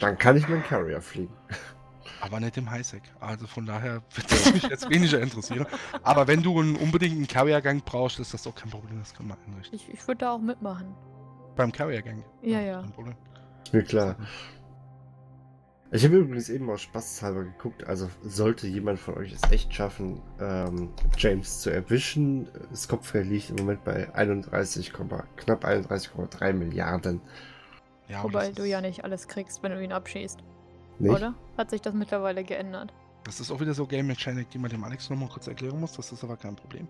S1: dann kann ich meinen Carrier fliegen.
S3: Aber nicht im Highsec. Also von daher wird es mich jetzt weniger interessieren. Aber wenn du einen unbedingten Carrier-Gang brauchst, ist das auch kein Problem. Das kann man einrichten.
S2: Ich, ich würde da auch mitmachen.
S3: Beim Carrier-Gang?
S2: Ja, ja. Kein
S1: Problem. Ist mir klar. Ich habe übrigens eben auch spaßhalber geguckt, also sollte jemand von euch es echt schaffen, ähm, James zu erwischen, das Kopfgeld liegt im Moment bei 31, knapp 31,3 Milliarden.
S2: Ja, Wobei du ja nicht alles kriegst, wenn du ihn abschießt. Nicht? Oder? Hat sich das mittlerweile geändert?
S3: Das ist auch wieder so Game Mechanik, die man dem Alex nochmal kurz erklären muss. Das ist aber kein Problem.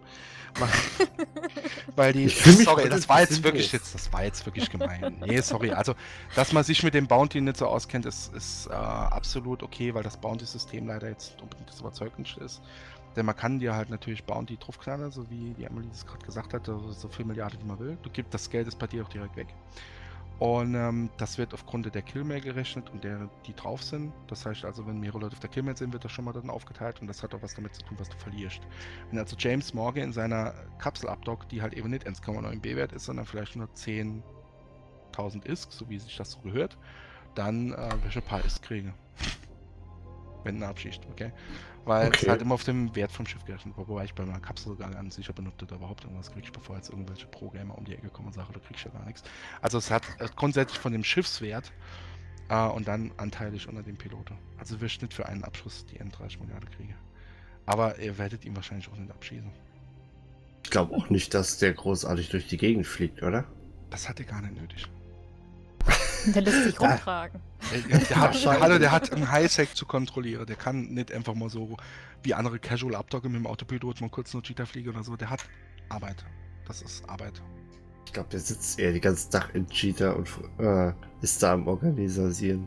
S3: Weil die. sorry, das war jetzt wirklich jetzt, das war jetzt wirklich gemein. Nee, sorry. Also, dass man sich mit dem Bounty nicht so auskennt, ist, ist äh, absolut okay, weil das Bounty-System leider jetzt unbedingt das überzeugendste ist. Denn man kann dir halt natürlich Bounty draufknallen, so wie die Emily das gerade gesagt hat, so viel Milliarden, wie man will. Du gibst das Geld ist bei dir auch direkt weg. Und ähm, das wird aufgrund der Killmail gerechnet und der, die drauf sind. Das heißt also, wenn mehrere Leute auf der Killmail sind, wird das schon mal dann aufgeteilt und das hat auch was damit zu tun, was du verlierst. Wenn also James Morgan in seiner Kapsel abdockt, die halt eben nicht 1,9 B-Wert ist, sondern vielleicht nur 10.000 ISK, so wie sich das so gehört, dann äh, welche paar ISK kriege. Wenn er abschießt, okay? Weil okay. es halt immer auf dem Wert vom Schiff gerechnet war, wobei ich bei meiner Kapsel gar nicht sicher bin, ob du da überhaupt irgendwas kriegst, bevor jetzt irgendwelche Pro-Gamer um die Ecke kommen und sagen, du kriegst ja gar nichts. Also es hat äh, grundsätzlich von dem Schiffswert äh, und dann anteilig unter dem Piloten. Also wir nicht für einen Abschuss die N30 Milliarden kriegen. Aber ihr werdet ihn wahrscheinlich auch nicht abschießen.
S1: Ich glaube auch nicht, dass der großartig durch die Gegend fliegt, oder?
S3: Das hat er gar nicht nötig.
S2: Der lässt sich rumtragen.
S3: Der, der, hat. Hallo, der hat einen Highsec zu kontrollieren. Der kann nicht einfach mal so wie andere Casual abdocken mit dem Autopilot mal kurz nur Cheetah fliegen oder so. Der hat Arbeit. Das ist Arbeit.
S1: Ich glaube, der sitzt eher den ganzen Tag in Cheetah und äh, ist da am Organisieren.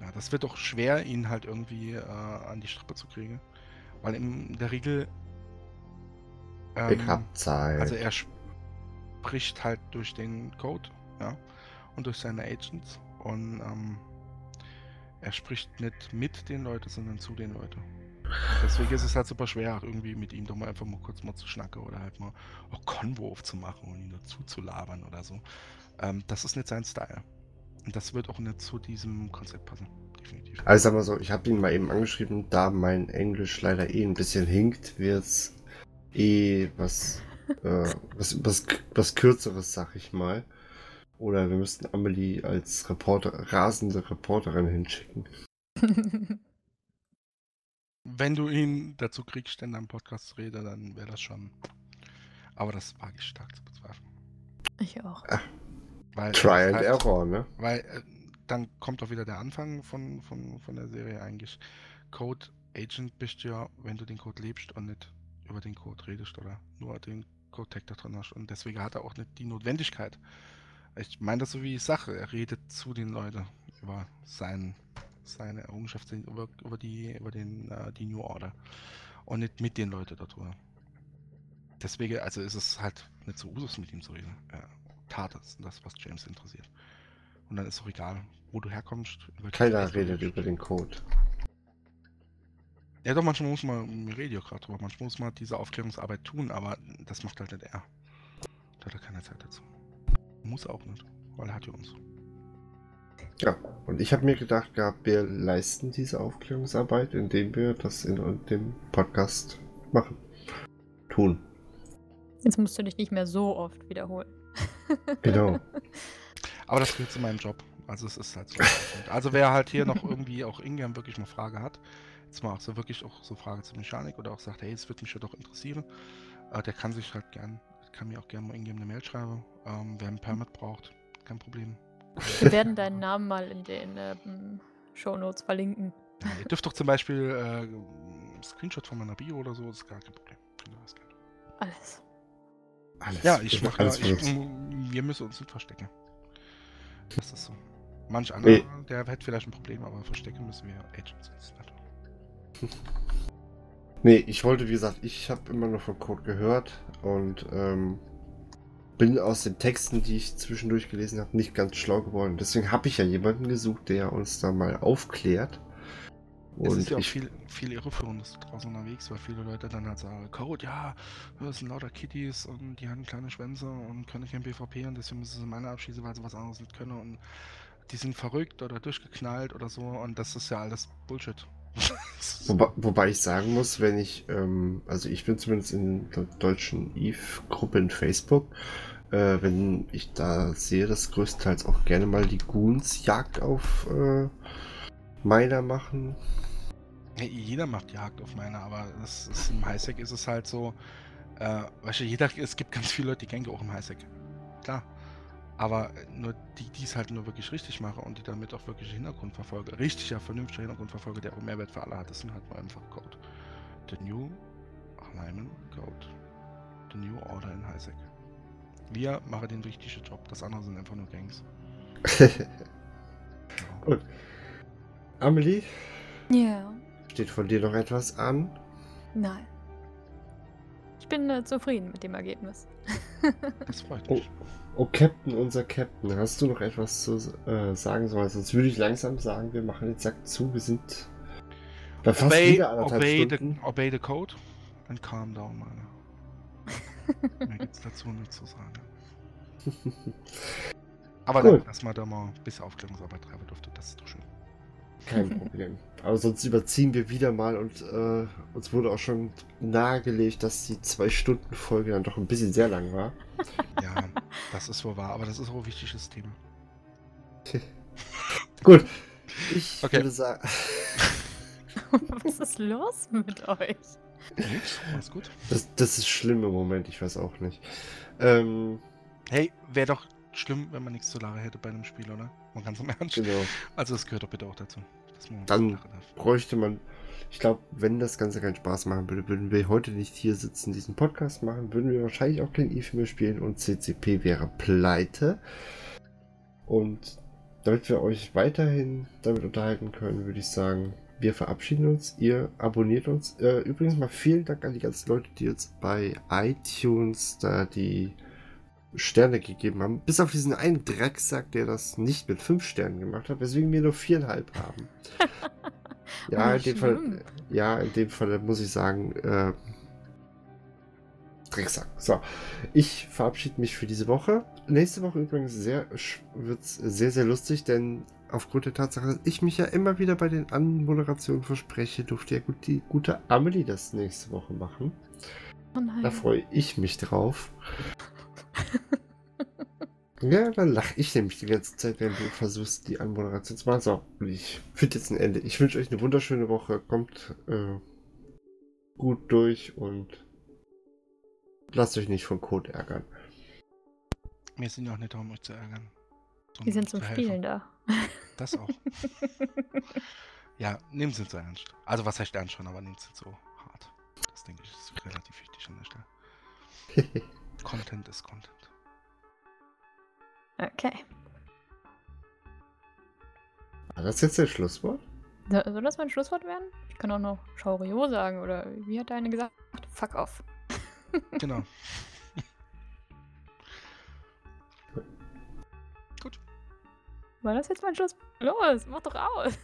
S3: Ja, das wird doch schwer, ihn halt irgendwie äh, an die Strippe zu kriegen. Weil in der Regel. ähm,
S1: Backup-Zeit.
S3: Also er spricht halt durch den Code, ja, und durch seine Agents. Und ähm, er spricht nicht mit den Leuten, sondern zu den Leuten. Deswegen ist es halt super schwer, irgendwie mit ihm doch mal einfach mal kurz mal zu schnacken oder halt mal auch Konvo aufzumachen und ihn dazu zu labern oder so. Ähm, das ist nicht sein Style. Und das wird auch nicht zu diesem Konzept passen. Definitiv.
S1: Also sag mal so, ich habe ihn mal eben angeschrieben, da mein Englisch leider eh ein bisschen hinkt, wird's eh was, äh, was, was, was kürzeres, sag ich mal. Oder wir müssten Amelie als Reporter, rasende Reporterin hinschicken.
S3: Wenn du ihn dazu kriegst, in deinem Podcast zu reden, dann wäre das schon. Aber das wage ich stark zu bezweifeln.
S2: ich auch.
S3: Weil
S1: Try and
S3: halt-
S1: Error, ne?
S3: Weil äh, dann kommt auch wieder der Anfang von, von, von der Serie eigentlich. Code Agent bist du ja, wenn du den Code lebst und nicht über den Code redest oder nur den Code Tag da drin hast. Und deswegen hat er auch nicht die Notwendigkeit. Ich meine das so wie ich sage, er redet zu den Leuten über sein, seine Errungenschaft, über, über, die, über den, äh, die New Order. Und nicht mit den Leuten darüber. Deswegen, also ist es halt nicht so Usus mit ihm zu reden. Er tat es, das, was James interessiert. Und dann ist auch egal, wo du herkommst.
S1: Keiner redet
S3: lebst.
S1: über den Code.
S3: Ja, doch, manchmal muss man, wir reden ja gerade drüber, manchmal muss man diese Aufklärungsarbeit tun, aber das macht halt nicht er. Da hat er keine Zeit dazu. Muss auch nicht, weil er hat ja uns.
S1: Ja, und ich habe mir gedacht gehabt, wir leisten diese Aufklärungsarbeit, indem wir das in dem Podcast machen. Tun.
S2: Jetzt musst du dich nicht mehr so oft wiederholen.
S1: Genau.
S3: Aber das gehört zu meinem Job. Also es ist halt so. also wer halt hier noch irgendwie auch Ingame wirklich mal Frage hat, jetzt mal auch so wirklich auch so Frage zur Mechanik oder auch sagt, hey, es würde mich ja doch interessieren, äh, der kann sich halt gern, kann mir auch gerne mal Ingame eine Mail schreiben. Ähm, wer ein Permit braucht, kein Problem.
S2: Wir werden deinen Namen mal in den ähm, Shownotes verlinken.
S3: Ja, ihr dürft doch zum Beispiel äh, ein Screenshot von meiner Bio oder so, ist gar kein Problem. Das.
S2: Alles.
S1: Alles.
S3: Ja, ich mache ja,
S1: alles
S3: ich,
S1: benutzt.
S3: wir müssen uns nicht verstecken. Das ist so. Manch anderer,
S1: Nee.
S3: der hätte vielleicht ein Problem, aber verstecken müssen wir Agents nicht.
S1: Nee, ich wollte, wie gesagt, ich habe immer nur von Code gehört und ähm, bin aus den Texten, die ich zwischendurch gelesen habe, nicht ganz schlau geworden. Deswegen habe ich ja jemanden gesucht, der uns da mal aufklärt.
S3: Es
S1: Und
S3: ist ja auch
S1: ich,
S3: viel, viel Irreführendes draußen unterwegs, weil viele Leute dann halt sagen, Code, ja, das sind lauter Kitties und die haben kleine Schwänze und können kein PvP und deswegen müssen sie meine abschießen, weil sie was anderes nicht können und die sind verrückt oder durchgeknallt oder so und das ist ja alles Bullshit.
S1: wobei, wobei ich sagen muss, wenn ich, ähm, also ich bin zumindest in der deutschen Eve-Gruppe in Facebook, äh, wenn ich da sehe, dass größtenteils auch gerne mal die Goons Jagd auf äh, Miner machen.
S3: Jeder macht Jagd auf meine, aber das ist, im Highsec ist es halt so, äh, weißt du, jeder, es gibt ganz viele Leute, die gängen auch im Highsec. Klar. Aber nur die, die es halt nur wirklich richtig machen und die damit auch wirklich Hintergrund verfolgen, richtiger, vernünftiger Hintergrund verfolgen, der auch Mehrwert für alle hat, das sind halt nur einfach Code. The New Alignment Code. The New Order in Highsec. Wir machen den richtigen Job, das andere sind einfach nur Gangs.
S1: Gut. Amelie,
S2: Ja.
S1: steht von dir noch etwas an?
S2: Nein. Ich bin äh, zufrieden mit dem Ergebnis.
S3: Das freut mich.
S1: Oh, Captain, unser Captain, hast du noch etwas zu äh, sagen sollen? Sonst würde ich langsam sagen, wir machen den Sack zu. Wir sind bei fast
S3: obey,
S1: wieder anderthalb
S3: obey, the,
S1: Stunden.
S3: obey the code and calm down, meine. Mehr gibt's dazu nicht zu sagen. Aber danke, dass man da mal ein bisschen Aufklärungsarbeit treiben durfte. Das ist doch schön.
S1: Kein Problem. Aber sonst überziehen wir wieder mal und äh, uns wurde auch schon nahegelegt, dass die Zwei-Stunden-Folge dann doch ein bisschen sehr lang war.
S3: Ja, das ist wohl wahr, aber das ist auch ein wichtiges Thema.
S1: Gut. Ich
S3: Okay.
S1: würde sagen.
S2: Was ist los mit euch?
S3: Nix, alles gut.
S1: Das, das ist schlimm im Moment, ich weiß auch nicht. Ähm,
S3: Hey, wäre doch schlimm, wenn man nichts zu Lara hätte bei einem Spiel, oder? Man ganz im Ernst.
S1: Genau.
S3: Also das gehört doch bitte auch dazu. dass man
S1: Dann-. Bräuchte man. Ich glaube, wenn das Ganze keinen Spaß machen würde, würden wir heute nicht hier sitzen, diesen Podcast machen, würden wir wahrscheinlich auch kein E mehr spielen und CCP wäre pleite. Und damit wir euch weiterhin damit unterhalten können, würde ich sagen, wir verabschieden uns. Ihr abonniert uns. Äh, übrigens mal vielen Dank an die ganzen Leute, die uns bei iTunes da die Sterne gegeben haben. Bis auf diesen einen Drecksack, der das nicht mit fünf Sternen gemacht hat, weswegen wir nur viereinhalb haben. ja,
S2: Oh,
S1: in dem Fall, ja, in dem Fall muss ich sagen, äh, Drecksack. So, ich verabschiede mich für diese Woche. Nächste Woche übrigens sehr, wird es sehr, sehr lustig, denn aufgrund der Tatsache, dass ich mich ja immer wieder bei den Anmoderationen verspreche, durfte ja gut die gute Amelie das nächste Woche machen.
S2: Oh.
S1: Da freue ich mich drauf. ja, dann lache ich nämlich die ganze Zeit, wenn du versuchst, die Anmoderation zu machen. So, ich finde jetzt ein Ende. Ich wünsche euch eine wunderschöne Woche. Kommt äh, gut durch und lasst euch nicht von Code ärgern.
S3: Wir sind ja auch nicht da, um euch zu ärgern.
S2: Wir sind zum
S3: helfen.
S2: Spielen da.
S3: Das auch. ja, nehmt es nicht so ernst. Also was heißt ernst schon, aber nehmt es nicht so hart. Das denke ich ist relativ wichtig an der Stelle. Content ist Content.
S2: Okay.
S1: War das jetzt das Schlusswort?
S2: So- Soll das mein Schlusswort werden? Ich kann auch noch Chaurio sagen oder wie hat der eine gesagt? Fuck off.
S3: Genau.
S2: War das jetzt mein Schluss? Los, mach doch aus.